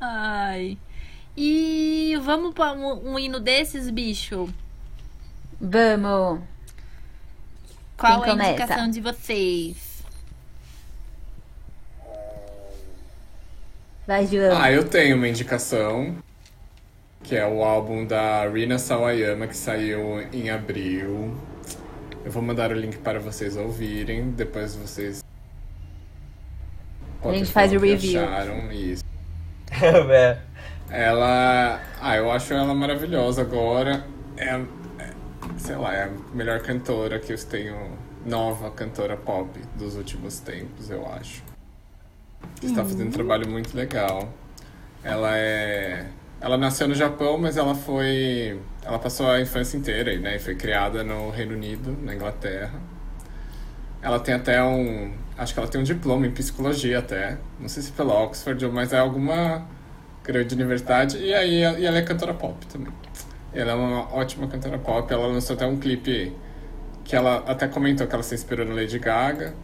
Ai. E vamos pra um, um hino desses, bicho? Vamos. Qual Quem é a começa? indicação de vocês? Vai, João. Ah, eu tenho uma indicação, que é o álbum da Rina Sawayama, que saiu em abril. Eu vou mandar o link para vocês ouvirem, depois vocês... podem gente faz o review. Acharam, isso. É. Ela. Ah, eu acho ela maravilhosa agora. É, é- sei lá, é a melhor cantora que eu tenho. Nova cantora pop dos últimos tempos, eu acho. Está fazendo um trabalho muito legal. Ela é. Ela nasceu no Japão, mas ela foi. Ela passou a infância inteira, né? E foi criada no Reino Unido, na Inglaterra. Ela tem até um. Acho que ela tem um diploma em psicologia até. Não sei se pela Oxford, mas é alguma grande universidade. E aí e ela é cantora pop também. Ela é uma ótima cantora pop. Ela lançou até um clipe que ela até comentou que ela se inspirou no Lady Gaga.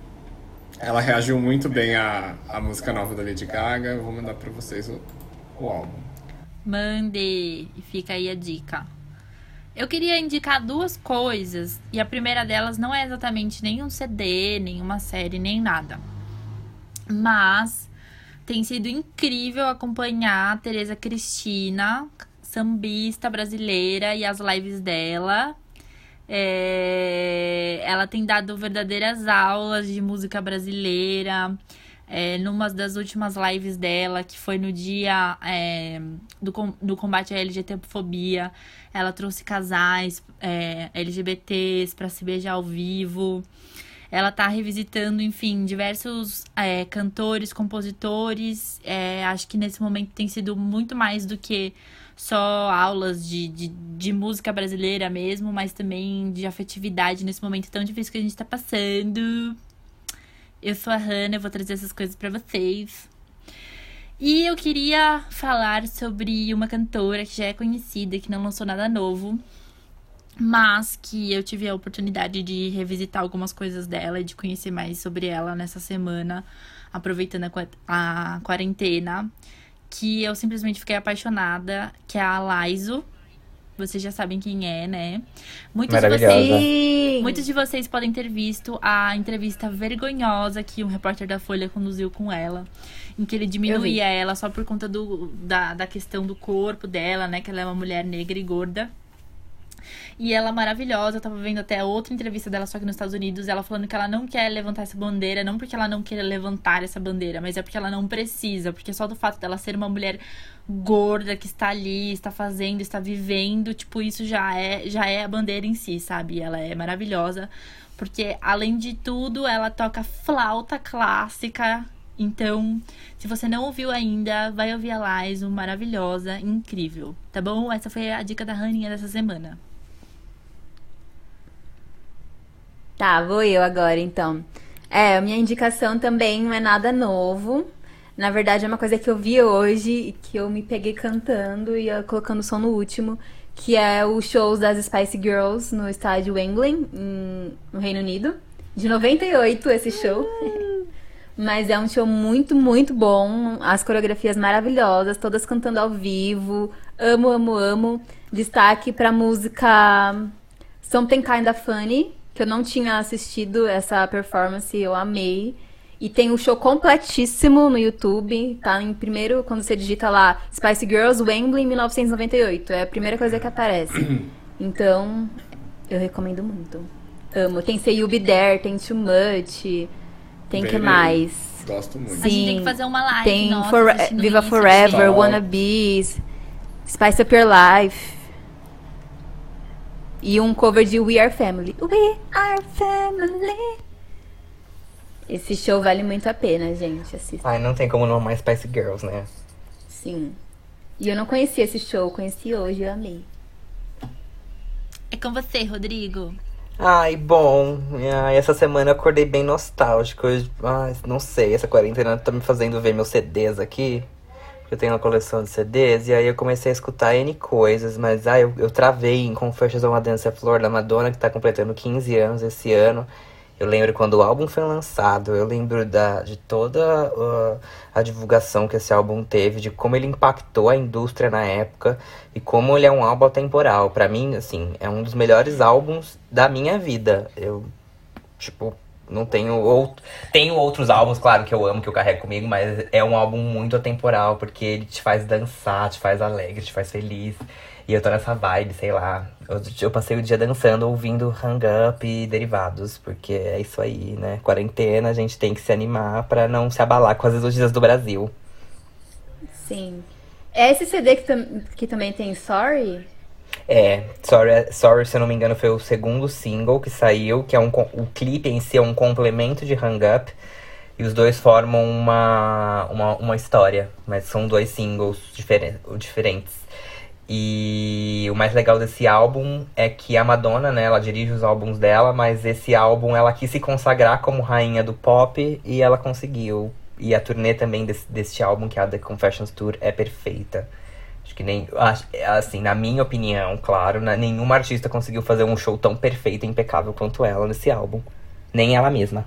Ela reagiu muito bem à, à música nova da Lady Gaga. Eu vou mandar pra vocês o, o álbum. Mande! E fica aí a dica. Eu queria indicar duas coisas, e a primeira delas não é exatamente nenhum CD, nenhuma série, nem nada. Mas tem sido incrível acompanhar a Tereza Cristina, sambista brasileira, e as lives dela. É, Ela tem dado verdadeiras aulas de música brasileira. É, numa das últimas lives dela, que foi no dia é, do, do combate à LGBTfobia, ela trouxe casais é, LGBTs para se beijar ao vivo. Ela tá revisitando, enfim, diversos é, cantores, compositores. É, acho que nesse momento tem sido muito mais do que só aulas de, de, de música brasileira mesmo, mas também de afetividade nesse momento tão difícil que a gente tá passando. Eu sou a Hannah, eu vou trazer essas coisas pra vocês. E eu queria falar sobre uma cantora que já é conhecida, que não lançou nada novo, mas que eu tive a oportunidade de revisitar algumas coisas dela e de conhecer mais sobre ela nessa semana, aproveitando a, a quarentena, que eu simplesmente fiquei apaixonada, que é a Laiso. Vocês já sabem quem é, né? Muitos de vocês. Muitos de vocês podem ter visto a entrevista vergonhosa que um repórter da Folha conduziu com ela, em que ele diminuía ela só por conta do, da, da questão do corpo dela, né? Que ela é uma mulher negra e gorda. E ela é maravilhosa, eu tava vendo até outra entrevista dela, só que nos Estados Unidos, ela falando que ela não quer levantar essa bandeira, não porque ela não quer levantar essa bandeira, mas é porque ela não precisa, porque só do fato dela ser uma mulher gorda que está ali, está fazendo, está vivendo, tipo, isso já é, já é a bandeira em si, sabe? Ela é maravilhosa, porque além de tudo, ela toca flauta clássica. Então, se você não ouviu ainda, vai ouvir a Laiso, maravilhosa, incrível, tá bom? Essa foi a dica da Raninha dessa semana. Tá, vou eu agora então. É, minha indicação também não é nada novo. Na verdade, é uma coisa que eu vi hoje e que eu me peguei cantando e eu colocando som no último, que é os shows das Spice Girls no estádio Wembley, em- no Reino Unido. De 98 esse show. Mas é um show muito, muito bom. As coreografias maravilhosas, todas cantando ao vivo. Amo, amo, amo. Destaque pra música Something Kinda Funny, que eu não tinha assistido essa performance, eu amei. E tem o show completíssimo no YouTube. Tá em primeiro, quando você digita lá Spice Girls Wembley 1998. É a primeira coisa que aparece. Então, eu recomendo muito. Amo. Tem Say You Be There, tem Too Much. Tem que mais? Gosto muito. A gente tem que fazer uma live. Tem nossa, For- Viva isso, Forever, Top. Wannabes, Spice Up Your Life. E um cover de We Are Family. We Are Family. Esse show vale muito a pena, gente. Assista. Ai, não tem como não amar Spice Girls, né? Sim. E eu não conhecia esse show, conheci hoje, eu amei. É com você, Rodrigo. Ai, bom. Ai, essa semana eu acordei bem nostálgico. Eu- Ai, não sei, essa quarentena tá me fazendo ver meus CDs aqui. Eu tenho uma coleção de CDs e aí eu comecei a escutar N coisas, mas ai, eu, eu travei em Confessions of a Dance Floor da Madonna, que tá completando 15 anos esse ano. Eu lembro quando o álbum foi lançado, eu lembro da, de toda uh, a divulgação que esse álbum teve, de como ele impactou a indústria na época e como ele é um álbum atemporal. Pra mim, assim, é um dos melhores álbuns da minha vida. Eu, tipo, não tenho outro. Tenho outros álbuns, claro, que eu amo, que eu carrego comigo, mas é um álbum muito atemporal, porque ele te faz dançar, te faz alegre, te faz feliz. E eu tô nessa vibe, sei lá. Eu, eu passei o dia dançando, ouvindo Hang Up e derivados, porque é isso aí, né? Quarentena, a gente tem que se animar pra não se abalar com as exigências do Brasil. Sim. É esse CD que, que também tem Sorry? É, Sorry, Sorry, se eu não me engano, foi o segundo single que saiu, que é um. O clipe em si é um complemento de Hang Up. E os dois formam uma, uma, uma história, mas são dois singles diferen diferentes. E o mais legal desse álbum é que a Madonna, né, ela dirige os álbuns dela, mas esse álbum ela quis se consagrar como rainha do pop e ela conseguiu. E a turnê também desse, desse álbum, que é a The Confessions Tour, é perfeita. Que nem. acho- Assim, na minha opinião, claro, na- nenhuma artista conseguiu fazer um show tão perfeito e impecável quanto ela nesse álbum. Nem ela mesma.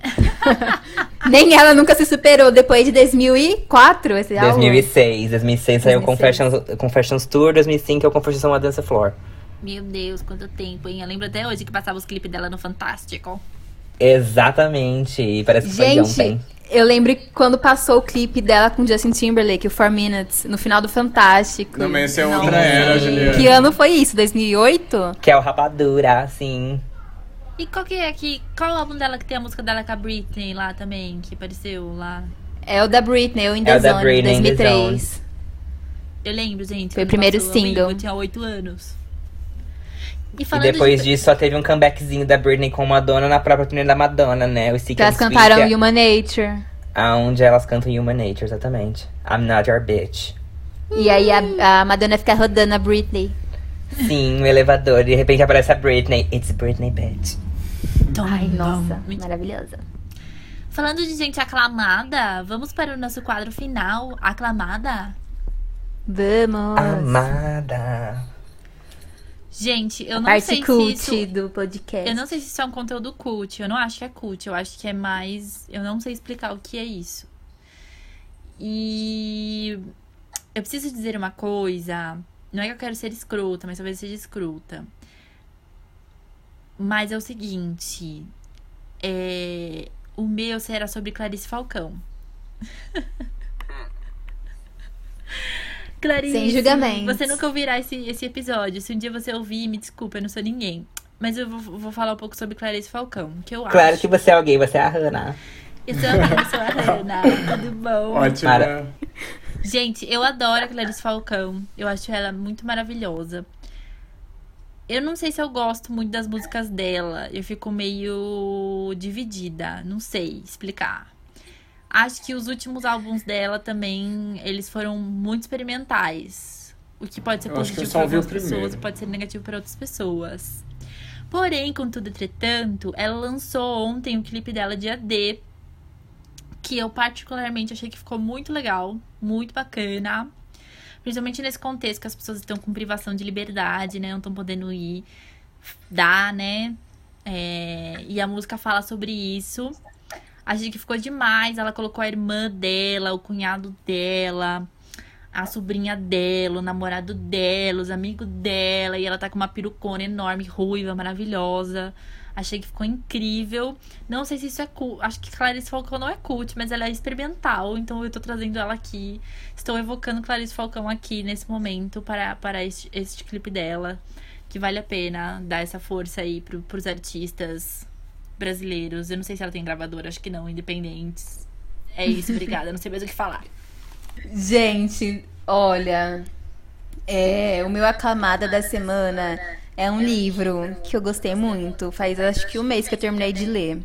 Nem ela nunca se superou depois de 2004, esse álbum. 2006. 2006 saiu 2006. Confessions, Confessions Tour, 2005 é o Confessions on a Dance Floor. Meu Deus, quanto tempo, hein? Eu lembro até hoje que passava os clipes dela no Fantástico. Exatamente. E parece que foi Gente, ontem. eu lembro que quando passou o clipe dela com Justin Timberlake, o 4 Minutes, no final do Fantástico. Não, mas esse é outra era, Juliana. Que ano foi isso? 2008? Que é o Rapadura, sim. E qual que é aqui? Qual o álbum dela que tem a música dela com a Britney lá também, que apareceu lá? É o da Britney, o In É The da Zone, Britney, In The 2003. Eu lembro, gente. Foi o primeiro passou, eu single. lembro, Eu tinha oito anos. E E depois de... disso só teve um comebackzinho da Britney com Madonna na própria turnê da Madonna, né? O Que elas Sweet, cantaram é- Human Nature. Aonde elas cantam Human Nature, exatamente. I'm not your bitch. E aí a, a Madonna fica rodando a Britney. Sim, no elevador. E de repente aparece a Britney. It's Britney, bitch. Ai, nossa, maravilhosa. Falando de gente aclamada, vamos para o nosso quadro final. Aclamada? Vamos. Amada. Gente, eu a não parte sei cult se isso... do podcast. Eu não sei se isso é um conteúdo cult. Eu não acho que é cult. Eu acho que é mais. Eu não sei explicar o que é isso. E. Eu preciso dizer uma coisa. Não é que eu quero ser escrota, mas talvez seja escrota. Mas é o seguinte. É... O meu será sobre Clarice Falcão. Clarice, Sem julgamentos. você nunca ouvirá esse, esse episódio. Se um dia você ouvir, me desculpa, eu não sou ninguém. Mas eu vou, vou falar um pouco sobre Clarice Falcão, que eu Claro acho. que você é alguém, você é a Hannah. Eu sou a Hannah, sou a Hannah. Tudo bom? Ótimo. Mara- Gente, eu adoro a Clarice Falcão. Eu acho ela muito maravilhosa. Eu não sei se eu gosto muito das músicas dela. Eu fico meio dividida. Não sei explicar. Acho que os últimos álbuns dela também, eles foram muito experimentais. O que pode ser Eu positivo para algumas pessoas e pode ser negativo para outras pessoas. Porém, contudo, entretanto, ela lançou ontem o clipe dela de AD, que eu particularmente achei que ficou muito legal, muito bacana. Principalmente nesse contexto que as pessoas estão com privação de liberdade, né? Não estão podendo ir dar, né? É, e a música fala sobre isso. Achei que ficou demais. Ela colocou a irmã dela, o cunhado dela, a sobrinha dela, o namorado dela, os amigos dela. E ela tá com uma perucona enorme, ruiva, maravilhosa. Achei que ficou incrível. Não sei se isso é cult. Acho que Clarice Falcão não é cult, mas ela é experimental. Então eu tô trazendo ela aqui. Estou evocando Clarice Falcão aqui nesse momento para, para este, este clipe dela. Que vale a pena dar essa força aí pro, pros artistas brasileiros. Eu não sei se ela tem gravadora, acho que não, independentes. É isso, obrigada. Não sei mais o que falar. Gente, olha. É, o meu aclamada da semana é um livro que eu gostei muito. Faz acho que um mês que eu terminei de ler.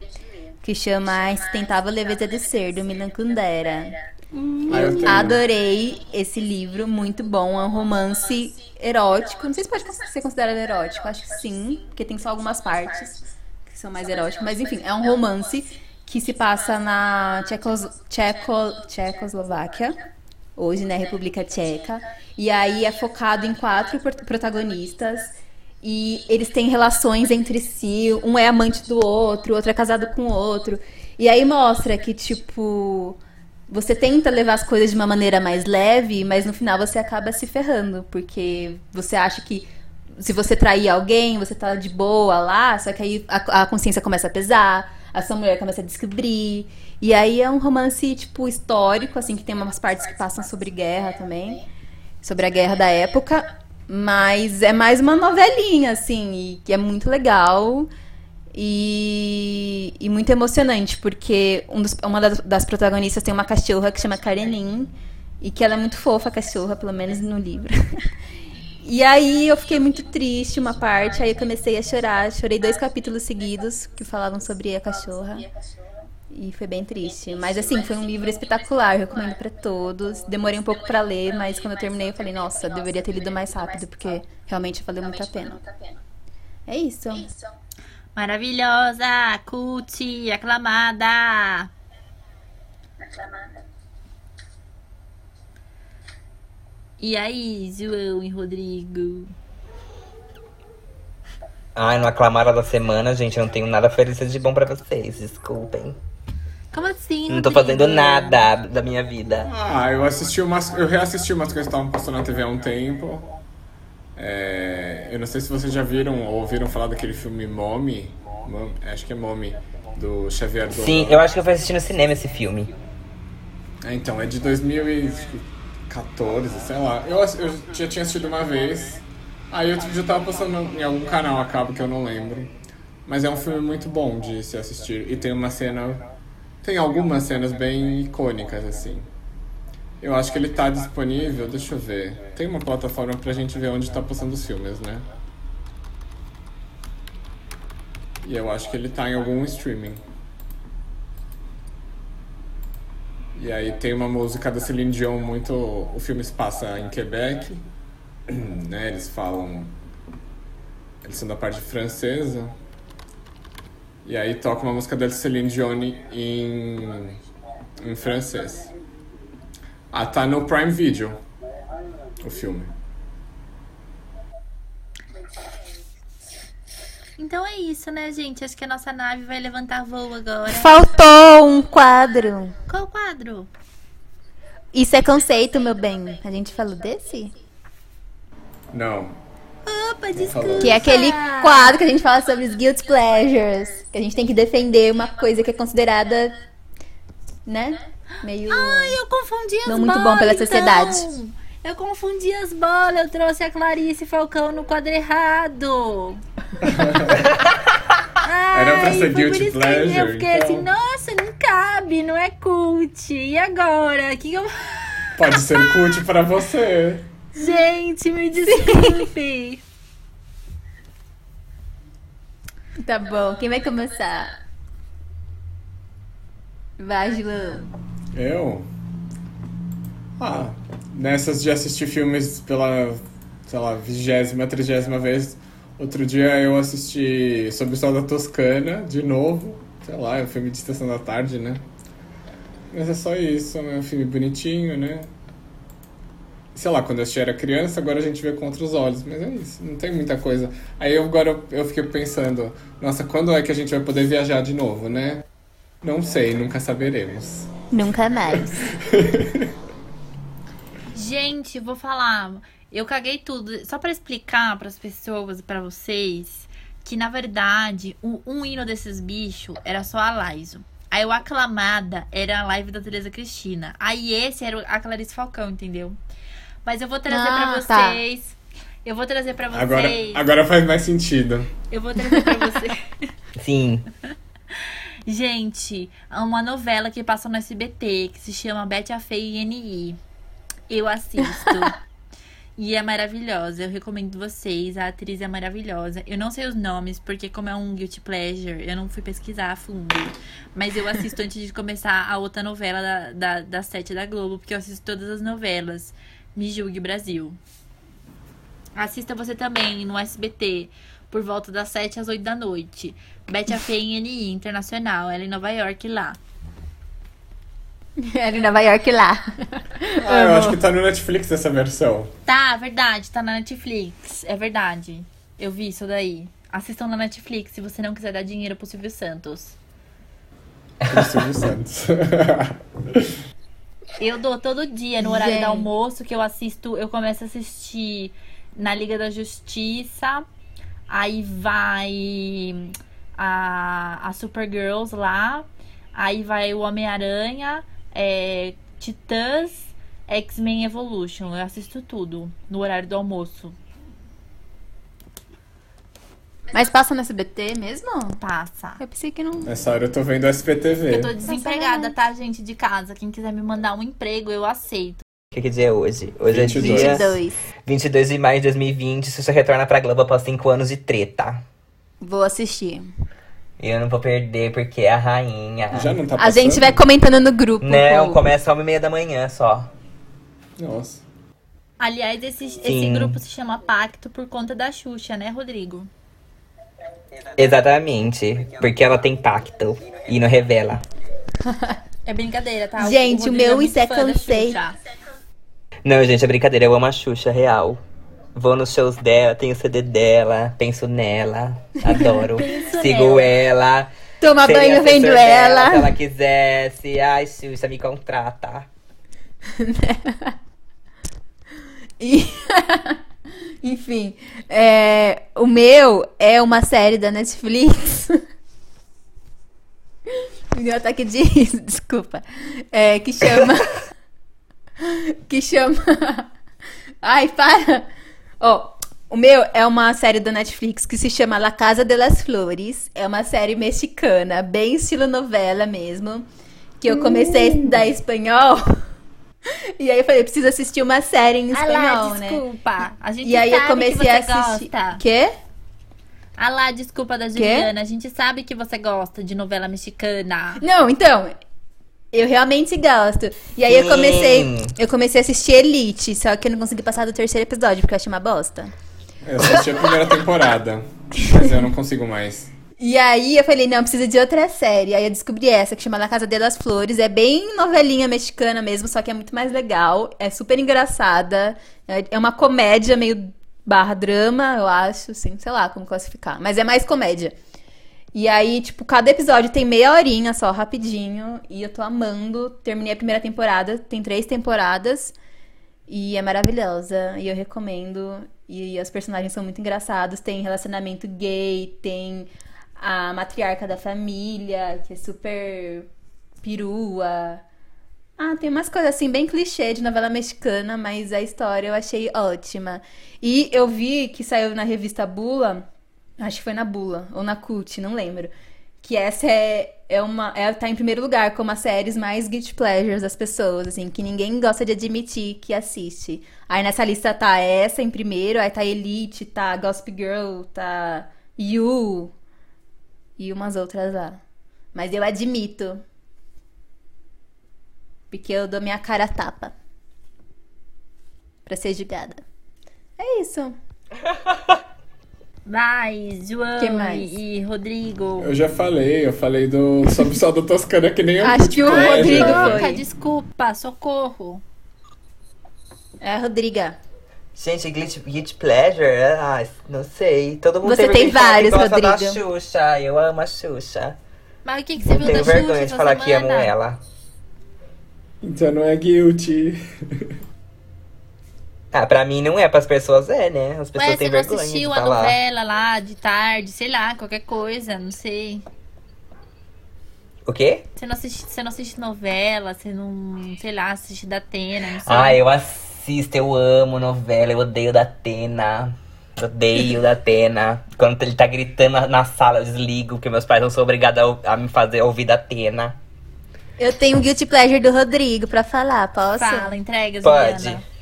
Que chama A Insustentável Leveza de Ser, do Milan Kundera. Ah, eu. Adorei esse livro, muito bom. É um romance erótico. Não sei se pode ser considerado erótico, acho que sim, porque tem só algumas partes que são mais eróticas. Mas enfim, é um romance que se passa na Tchecos... Tcheco... Tchecoslováquia, hoje, né, República Tcheca. E aí é focado em quatro pro- protagonistas. E eles têm relações entre si, um é amante do outro, o outro é casado com o outro. E aí mostra que, tipo, você tenta levar as coisas de uma maneira mais leve, mas no final você acaba se ferrando, porque você acha que se você trair alguém, você tá de boa lá, só que aí a, a consciência começa a pesar, a sua mulher começa a descobrir. E aí é um romance, tipo, histórico, assim, que tem umas partes que passam sobre guerra também, sobre a guerra da época, mas é mais uma novelinha, assim, que é muito legal. E, e muito emocionante, porque um dos- uma das, das protagonistas tem uma cachorra que chama Karenin, e que ela é muito fofa, a cachorra, pelo menos no livro. E aí eu fiquei muito triste uma parte, aí eu comecei a chorar, chorei dois capítulos seguidos que falavam sobre a cachorra. E foi bem triste. Mas assim, foi um livro espetacular, recomendo pra todos. Demorei um pouco pra ler, mas quando eu terminei eu falei, nossa, deveria ter lido mais rápido, porque realmente valeu muito a pena. É isso. Maravilhosa, cult, aclamada. E aí, João e Rodrigo? Ai, no Aclamara da semana, gente, eu não tenho nada oferecido de bom pra vocês, desculpem. Como assim, Não tô Rodrigo? fazendo nada da minha vida. Ah, eu assisti umas. Eu reassisti umas coisas que estavam passando na TV há um tempo. É, eu não sei se vocês já viram ou ouviram falar daquele filme Mommy. Mom- acho que é Mommy, do Xavier Dolan. Sim, eu acho que eu fui assistir no cinema esse filme. É, então, é de 2014, sei lá. Eu, eu já tinha assistido uma vez. Aí outro dia eu tava passando em algum canal a cabo que eu não lembro. Mas é um filme muito bom de se assistir. E tem uma cena. Tem algumas cenas bem icônicas, assim. Eu acho que ele tá disponível, deixa eu ver. Tem uma plataforma pra gente ver onde tá passando os filmes, né? E eu acho que ele tá em algum streaming. E aí tem uma música da Celine Dion muito. O filme se passa em Quebec, né? Eles falam. Eles são da parte francesa. E aí toca uma música da Celine Dion em, em francês. Ah, tá no Prime Video o filme. Então é isso, né, gente? Acho que a nossa nave vai levantar voo agora. Faltou um quadro. Qual quadro? Isso é conceito, meu bem. A gente falou desse? Não. Opa, desculpa. Que é aquele quadro que a gente fala sobre os guilt pleasures. Que a gente tem que defender uma coisa que é considerada, né? Meio. Ai, eu confundi as Não muito bom pela então. Eu confundi as bolas, eu trouxe a Clarice Falcão no quadro errado. Era pra Ai, ser guilty por isso que pleasure, Eu fiquei então. assim, nossa, não cabe, não é cult. E agora? Que que eu... Pode ser cult pra você. Gente, me desculpe. Tá bom, quem vai começar? Vai, João. Eu? Ah, nessas de assistir filmes pela, sei lá, vigésima, trigésima vez. Outro dia eu assisti Sob o Sol da Toscana, de novo. Sei lá, é um filme de Estação da Tarde, né? Mas é só isso, é um filme bonitinho, né? sei lá, quando eu era criança, agora a gente vê com outros olhos. Mas é isso, não tem muita coisa. Aí eu, agora eu fiquei pensando, nossa, quando é que a gente vai poder viajar de novo, né? Não sei, nunca saberemos. Nunca mais. Gente, vou falar. Eu caguei tudo. Só pra explicar pras pessoas e pra vocês que, na verdade, o, um hino desses bichos era só a Laiso. Aí o Aclamada era a live da Teresa Cristina. Aí esse era a Clarice Falcão, entendeu? Mas eu vou trazer Ah, pra tá. vocês. Eu vou trazer pra vocês. Agora, agora faz mais sentido. Eu vou trazer pra vocês. Sim. Gente, é uma novela que passa no SBT que se chama Bete a Feia e NI. Eu assisto. e é maravilhosa. Eu recomendo vocês. A atriz é maravilhosa. Eu não sei os nomes, porque como é um guilty pleasure, eu não fui pesquisar a fundo. Mas eu assisto antes de começar a outra novela da, da, da sete da Globo, porque eu assisto todas as novelas. Me julgue Brasil. Assista você também no SBT, por volta das 7 às 8 da noite. Bete a Feia em NI Internacional, ela é em Nova York lá. Era em Nova York lá. Ah, eu acho que tá no Netflix essa versão. Tá, verdade, tá na Netflix. É verdade. Eu vi isso daí. Assistam na Netflix se você não quiser dar dinheiro pro Silvio Santos. Do Silvio Santos. Eu dou todo dia no horário Gente. do almoço que eu assisto, eu começo a assistir na Liga da Justiça. Aí vai a, a Supergirls lá. Aí vai o Homem-Aranha, é, Titãs, X-Men Evolution. Eu assisto tudo no horário do almoço. Mas passa no SBT mesmo? Passa. Eu pensei que não. Nessa hora eu tô vendo SPTV. Eu tô desempregada, tá, gente, de casa. Quem quiser me mandar um emprego, eu aceito. O que, que dia é hoje? Hoje 22. é dia 22. 22 de maio de 2020. Se você retorna pra Globo após 5 anos de treta. Vou assistir. E eu não vou perder porque é a rainha. Já não tá A gente vai comentando no grupo. Não, pô. começa às 1h30 da manhã só. Nossa. Aliás, esse, esse grupo se chama Pacto por conta da Xuxa, né, Rodrigo? Exatamente. Porque ela tem pacto e não revela. É brincadeira, tá? Gente, o Rodrigo meu muito isso é cansei. Não, gente, é brincadeira. Eu amo a Xuxa real. Vou nos shows dela, tenho o CD dela, penso nela, adoro. Penso Sigo nela. ela. Toma seria banho vendo dela ela. Se ela quisesse. Ai, Xuxa, me contrata. E- Enfim, é, o meu é uma série da Netflix. Me deu um ataque de riso, desculpa. É, que chama. que chama. Ai, para! Ó, o meu é uma série da Netflix que se chama La Casa de las Flores. É uma série mexicana, bem estilo novela mesmo. Que eu comecei a estudar espanhol. E aí eu falei, preciso assistir uma série em Ah espanhol, né? desculpa. A gente E aí eu comecei a assistir. gosta. Quê? Ah lá, desculpa da Juliana. A gente sabe que você gosta de novela mexicana. Não, então. Eu realmente gosto. E aí eu comecei. Eu comecei a assistir Elite, só que eu não consegui passar do terceiro episódio, porque eu achei uma bosta. Eu assisti a primeira temporada, mas eu não consigo mais. E aí eu falei, não, precisa de outra série. Aí eu descobri essa, que chama La Casa de las Flores. É bem novelinha mexicana mesmo, só que é muito mais legal. É super engraçada. É é uma comédia meio barra drama, eu acho, assim, sei lá como classificar. Mas é mais comédia. E aí, tipo, cada episódio tem meia horinha só, rapidinho. E eu tô amando. Terminei a primeira temporada, tem três temporadas. E é maravilhosa. E eu recomendo. E os personagens são muito engraçados. Tem relacionamento gay, tem a matriarca da família, que é super perua. Ah, tem umas coisas assim, bem clichê de novela mexicana, mas a história eu achei ótima. E eu vi que saiu na revista Bula, acho que foi na Bula, ou na Cult, não lembro. Que essa é, é uma. É, tá em primeiro lugar como as séries mais guilty pleasures das pessoas, assim, que ninguém gosta de admitir que assiste. Aí nessa lista tá essa em primeiro, aí tá Elite, tá Gossip Girl, tá You e umas outras lá. Mas eu admito. Porque eu dou minha cara tapa. Pra ser julgada. É isso. Vai, João Que mais? E, e Rodrigo. Eu já falei, eu falei do sobre o sol do Toscana que nem eu Acho que o Rodrigo foi. desculpa, socorro. É a Rodriga. Gente, Guilty, guilty Pleasure? Ah, não sei. Todo mundo Você tem vários, gosta da Rodrigo. Xuxa. Eu amo a Xuxa. Mas o que, que você Não viu tenho da Xuxa vergonha de falar que amo semana? ela. Então não é guilty. Ah, pra mim não é, pras pessoas é, né? As pessoas Ué, você têm não vergonha de assistiu a falar. novela lá de tarde, sei lá, qualquer coisa, não sei. O quê? Você não assiste, você não assiste novela, você não, sei lá, assiste da Atena, não sei. Ah, eu assisto, eu amo novela, eu odeio da Atena. Odeio da Atena. Quando ele tá gritando na, sala, eu desligo, porque meus pais não são obrigados a, a me fazer ouvir da Atena. Eu tenho o Guilty Pleasure do Rodrigo pra falar, posso? Fala, entrega, Pode. Juliana.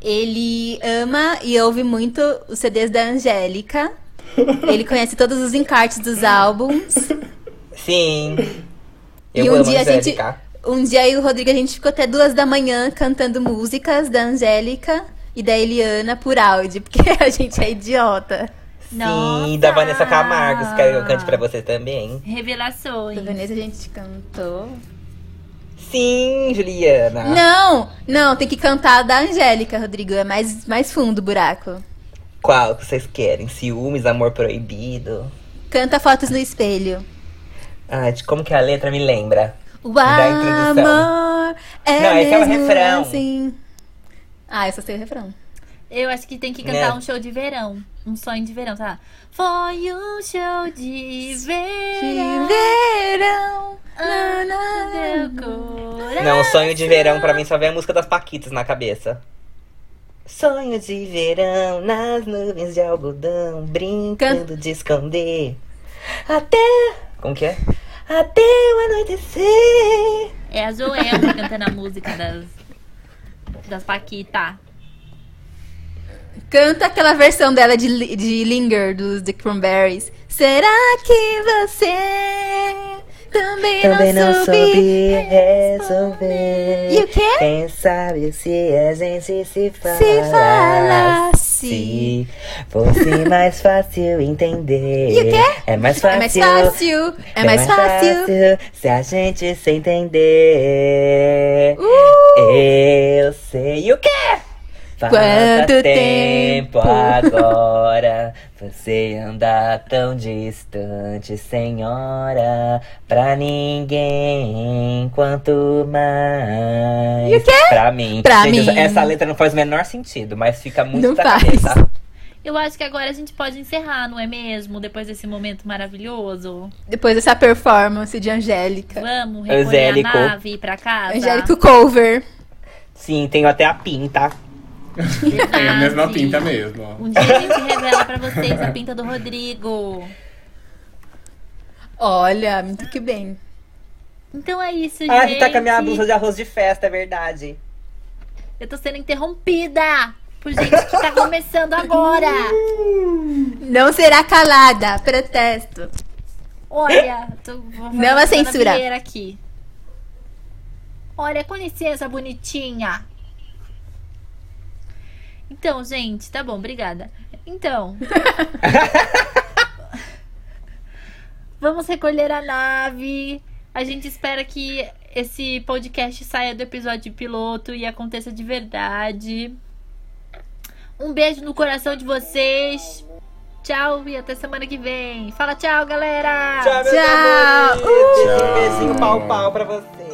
Ele ama e ouve muito os CDs da Angélica. Ele conhece todos os encartes dos álbuns. Sim. Eu e um amo dia a gente. Um dia eu e o Rodrigo a gente ficou até duas da manhã cantando músicas da Angélica e da Eliana por áudio, porque a gente é idiota. Sim, Nossa! da Vanessa Camargo. Você quer que eu cante pra você também? Revelações. Da Vanessa a gente cantou. Sim, Juliana. Não, não, tem que cantar a da Angélica, Rodrigo. É mais, mais fundo o buraco. Qual que vocês querem? Ciúmes, amor proibido? Canta fotos no espelho. Ah, de como que a letra me lembra? O dá a introdução. amor é Não, esse é o refrão. assim. Ah, eu só sei o refrão. Eu acho que tem que cantar Né? um show de verão. Um sonho de verão, tá? Foi um show de verão. De verão. Na, na, meu coração. Não, sonho de verão pra mim só vem a música das Paquitas na cabeça. Sonho de verão nas nuvens de algodão, brincando de esconder. Até. Como que é? Até o anoitecer. É a Joelma cantando a música das, das Paquita. Canta aquela versão dela de, de Linger, dos The Cranberries. Será que você também, Também não soube? soube resolver. E o quê? Quem sabe se a gente se fala. Se falasse. Se fosse mais fácil entender. E o quê? É mais É fácil. mais fácil, é mais fácil. se a gente se entender. Uh! Eu sei o quê? Quanto tempo tempo? agora Você anda tão distante, senhora Pra ninguém, quanto mais E o quê? Pra mim Pra Gente, essa- mim. Essa letra não faz o menor sentido Mas fica muito Não faz. cabeça Eu acho que agora a gente pode encerrar, não é mesmo? Depois desse momento maravilhoso. Depois dessa performance de Angélica. Vamos recolher Angélico. a nave ir pra casa. Angélico cover. Sim, tenho até a pinta Tem a mesma pinta mesmo. ó. Um dia a gente revela pra vocês a pinta do Rodrigo. Olha, muito que bem. Então é isso, Ah, gente. você tá com a minha blusa de arroz de festa, é verdade Eu tô sendo interrompida por gente que tá começando agora. Não será calada. Protesto. Olha, tô, vou Não uma censura. aqui. Olha, com licença, bonitinha. Então, gente, tá bom, obrigada. Então. Vamos recolher a nave. A gente espera que esse podcast saia do episódio piloto e aconteça de verdade. Um beijo no coração de vocês. Tchau e até semana que vem. Fala tchau, galera! Tchau, meus Tchau. amores. Tchau. Um beijinho pau pau pra você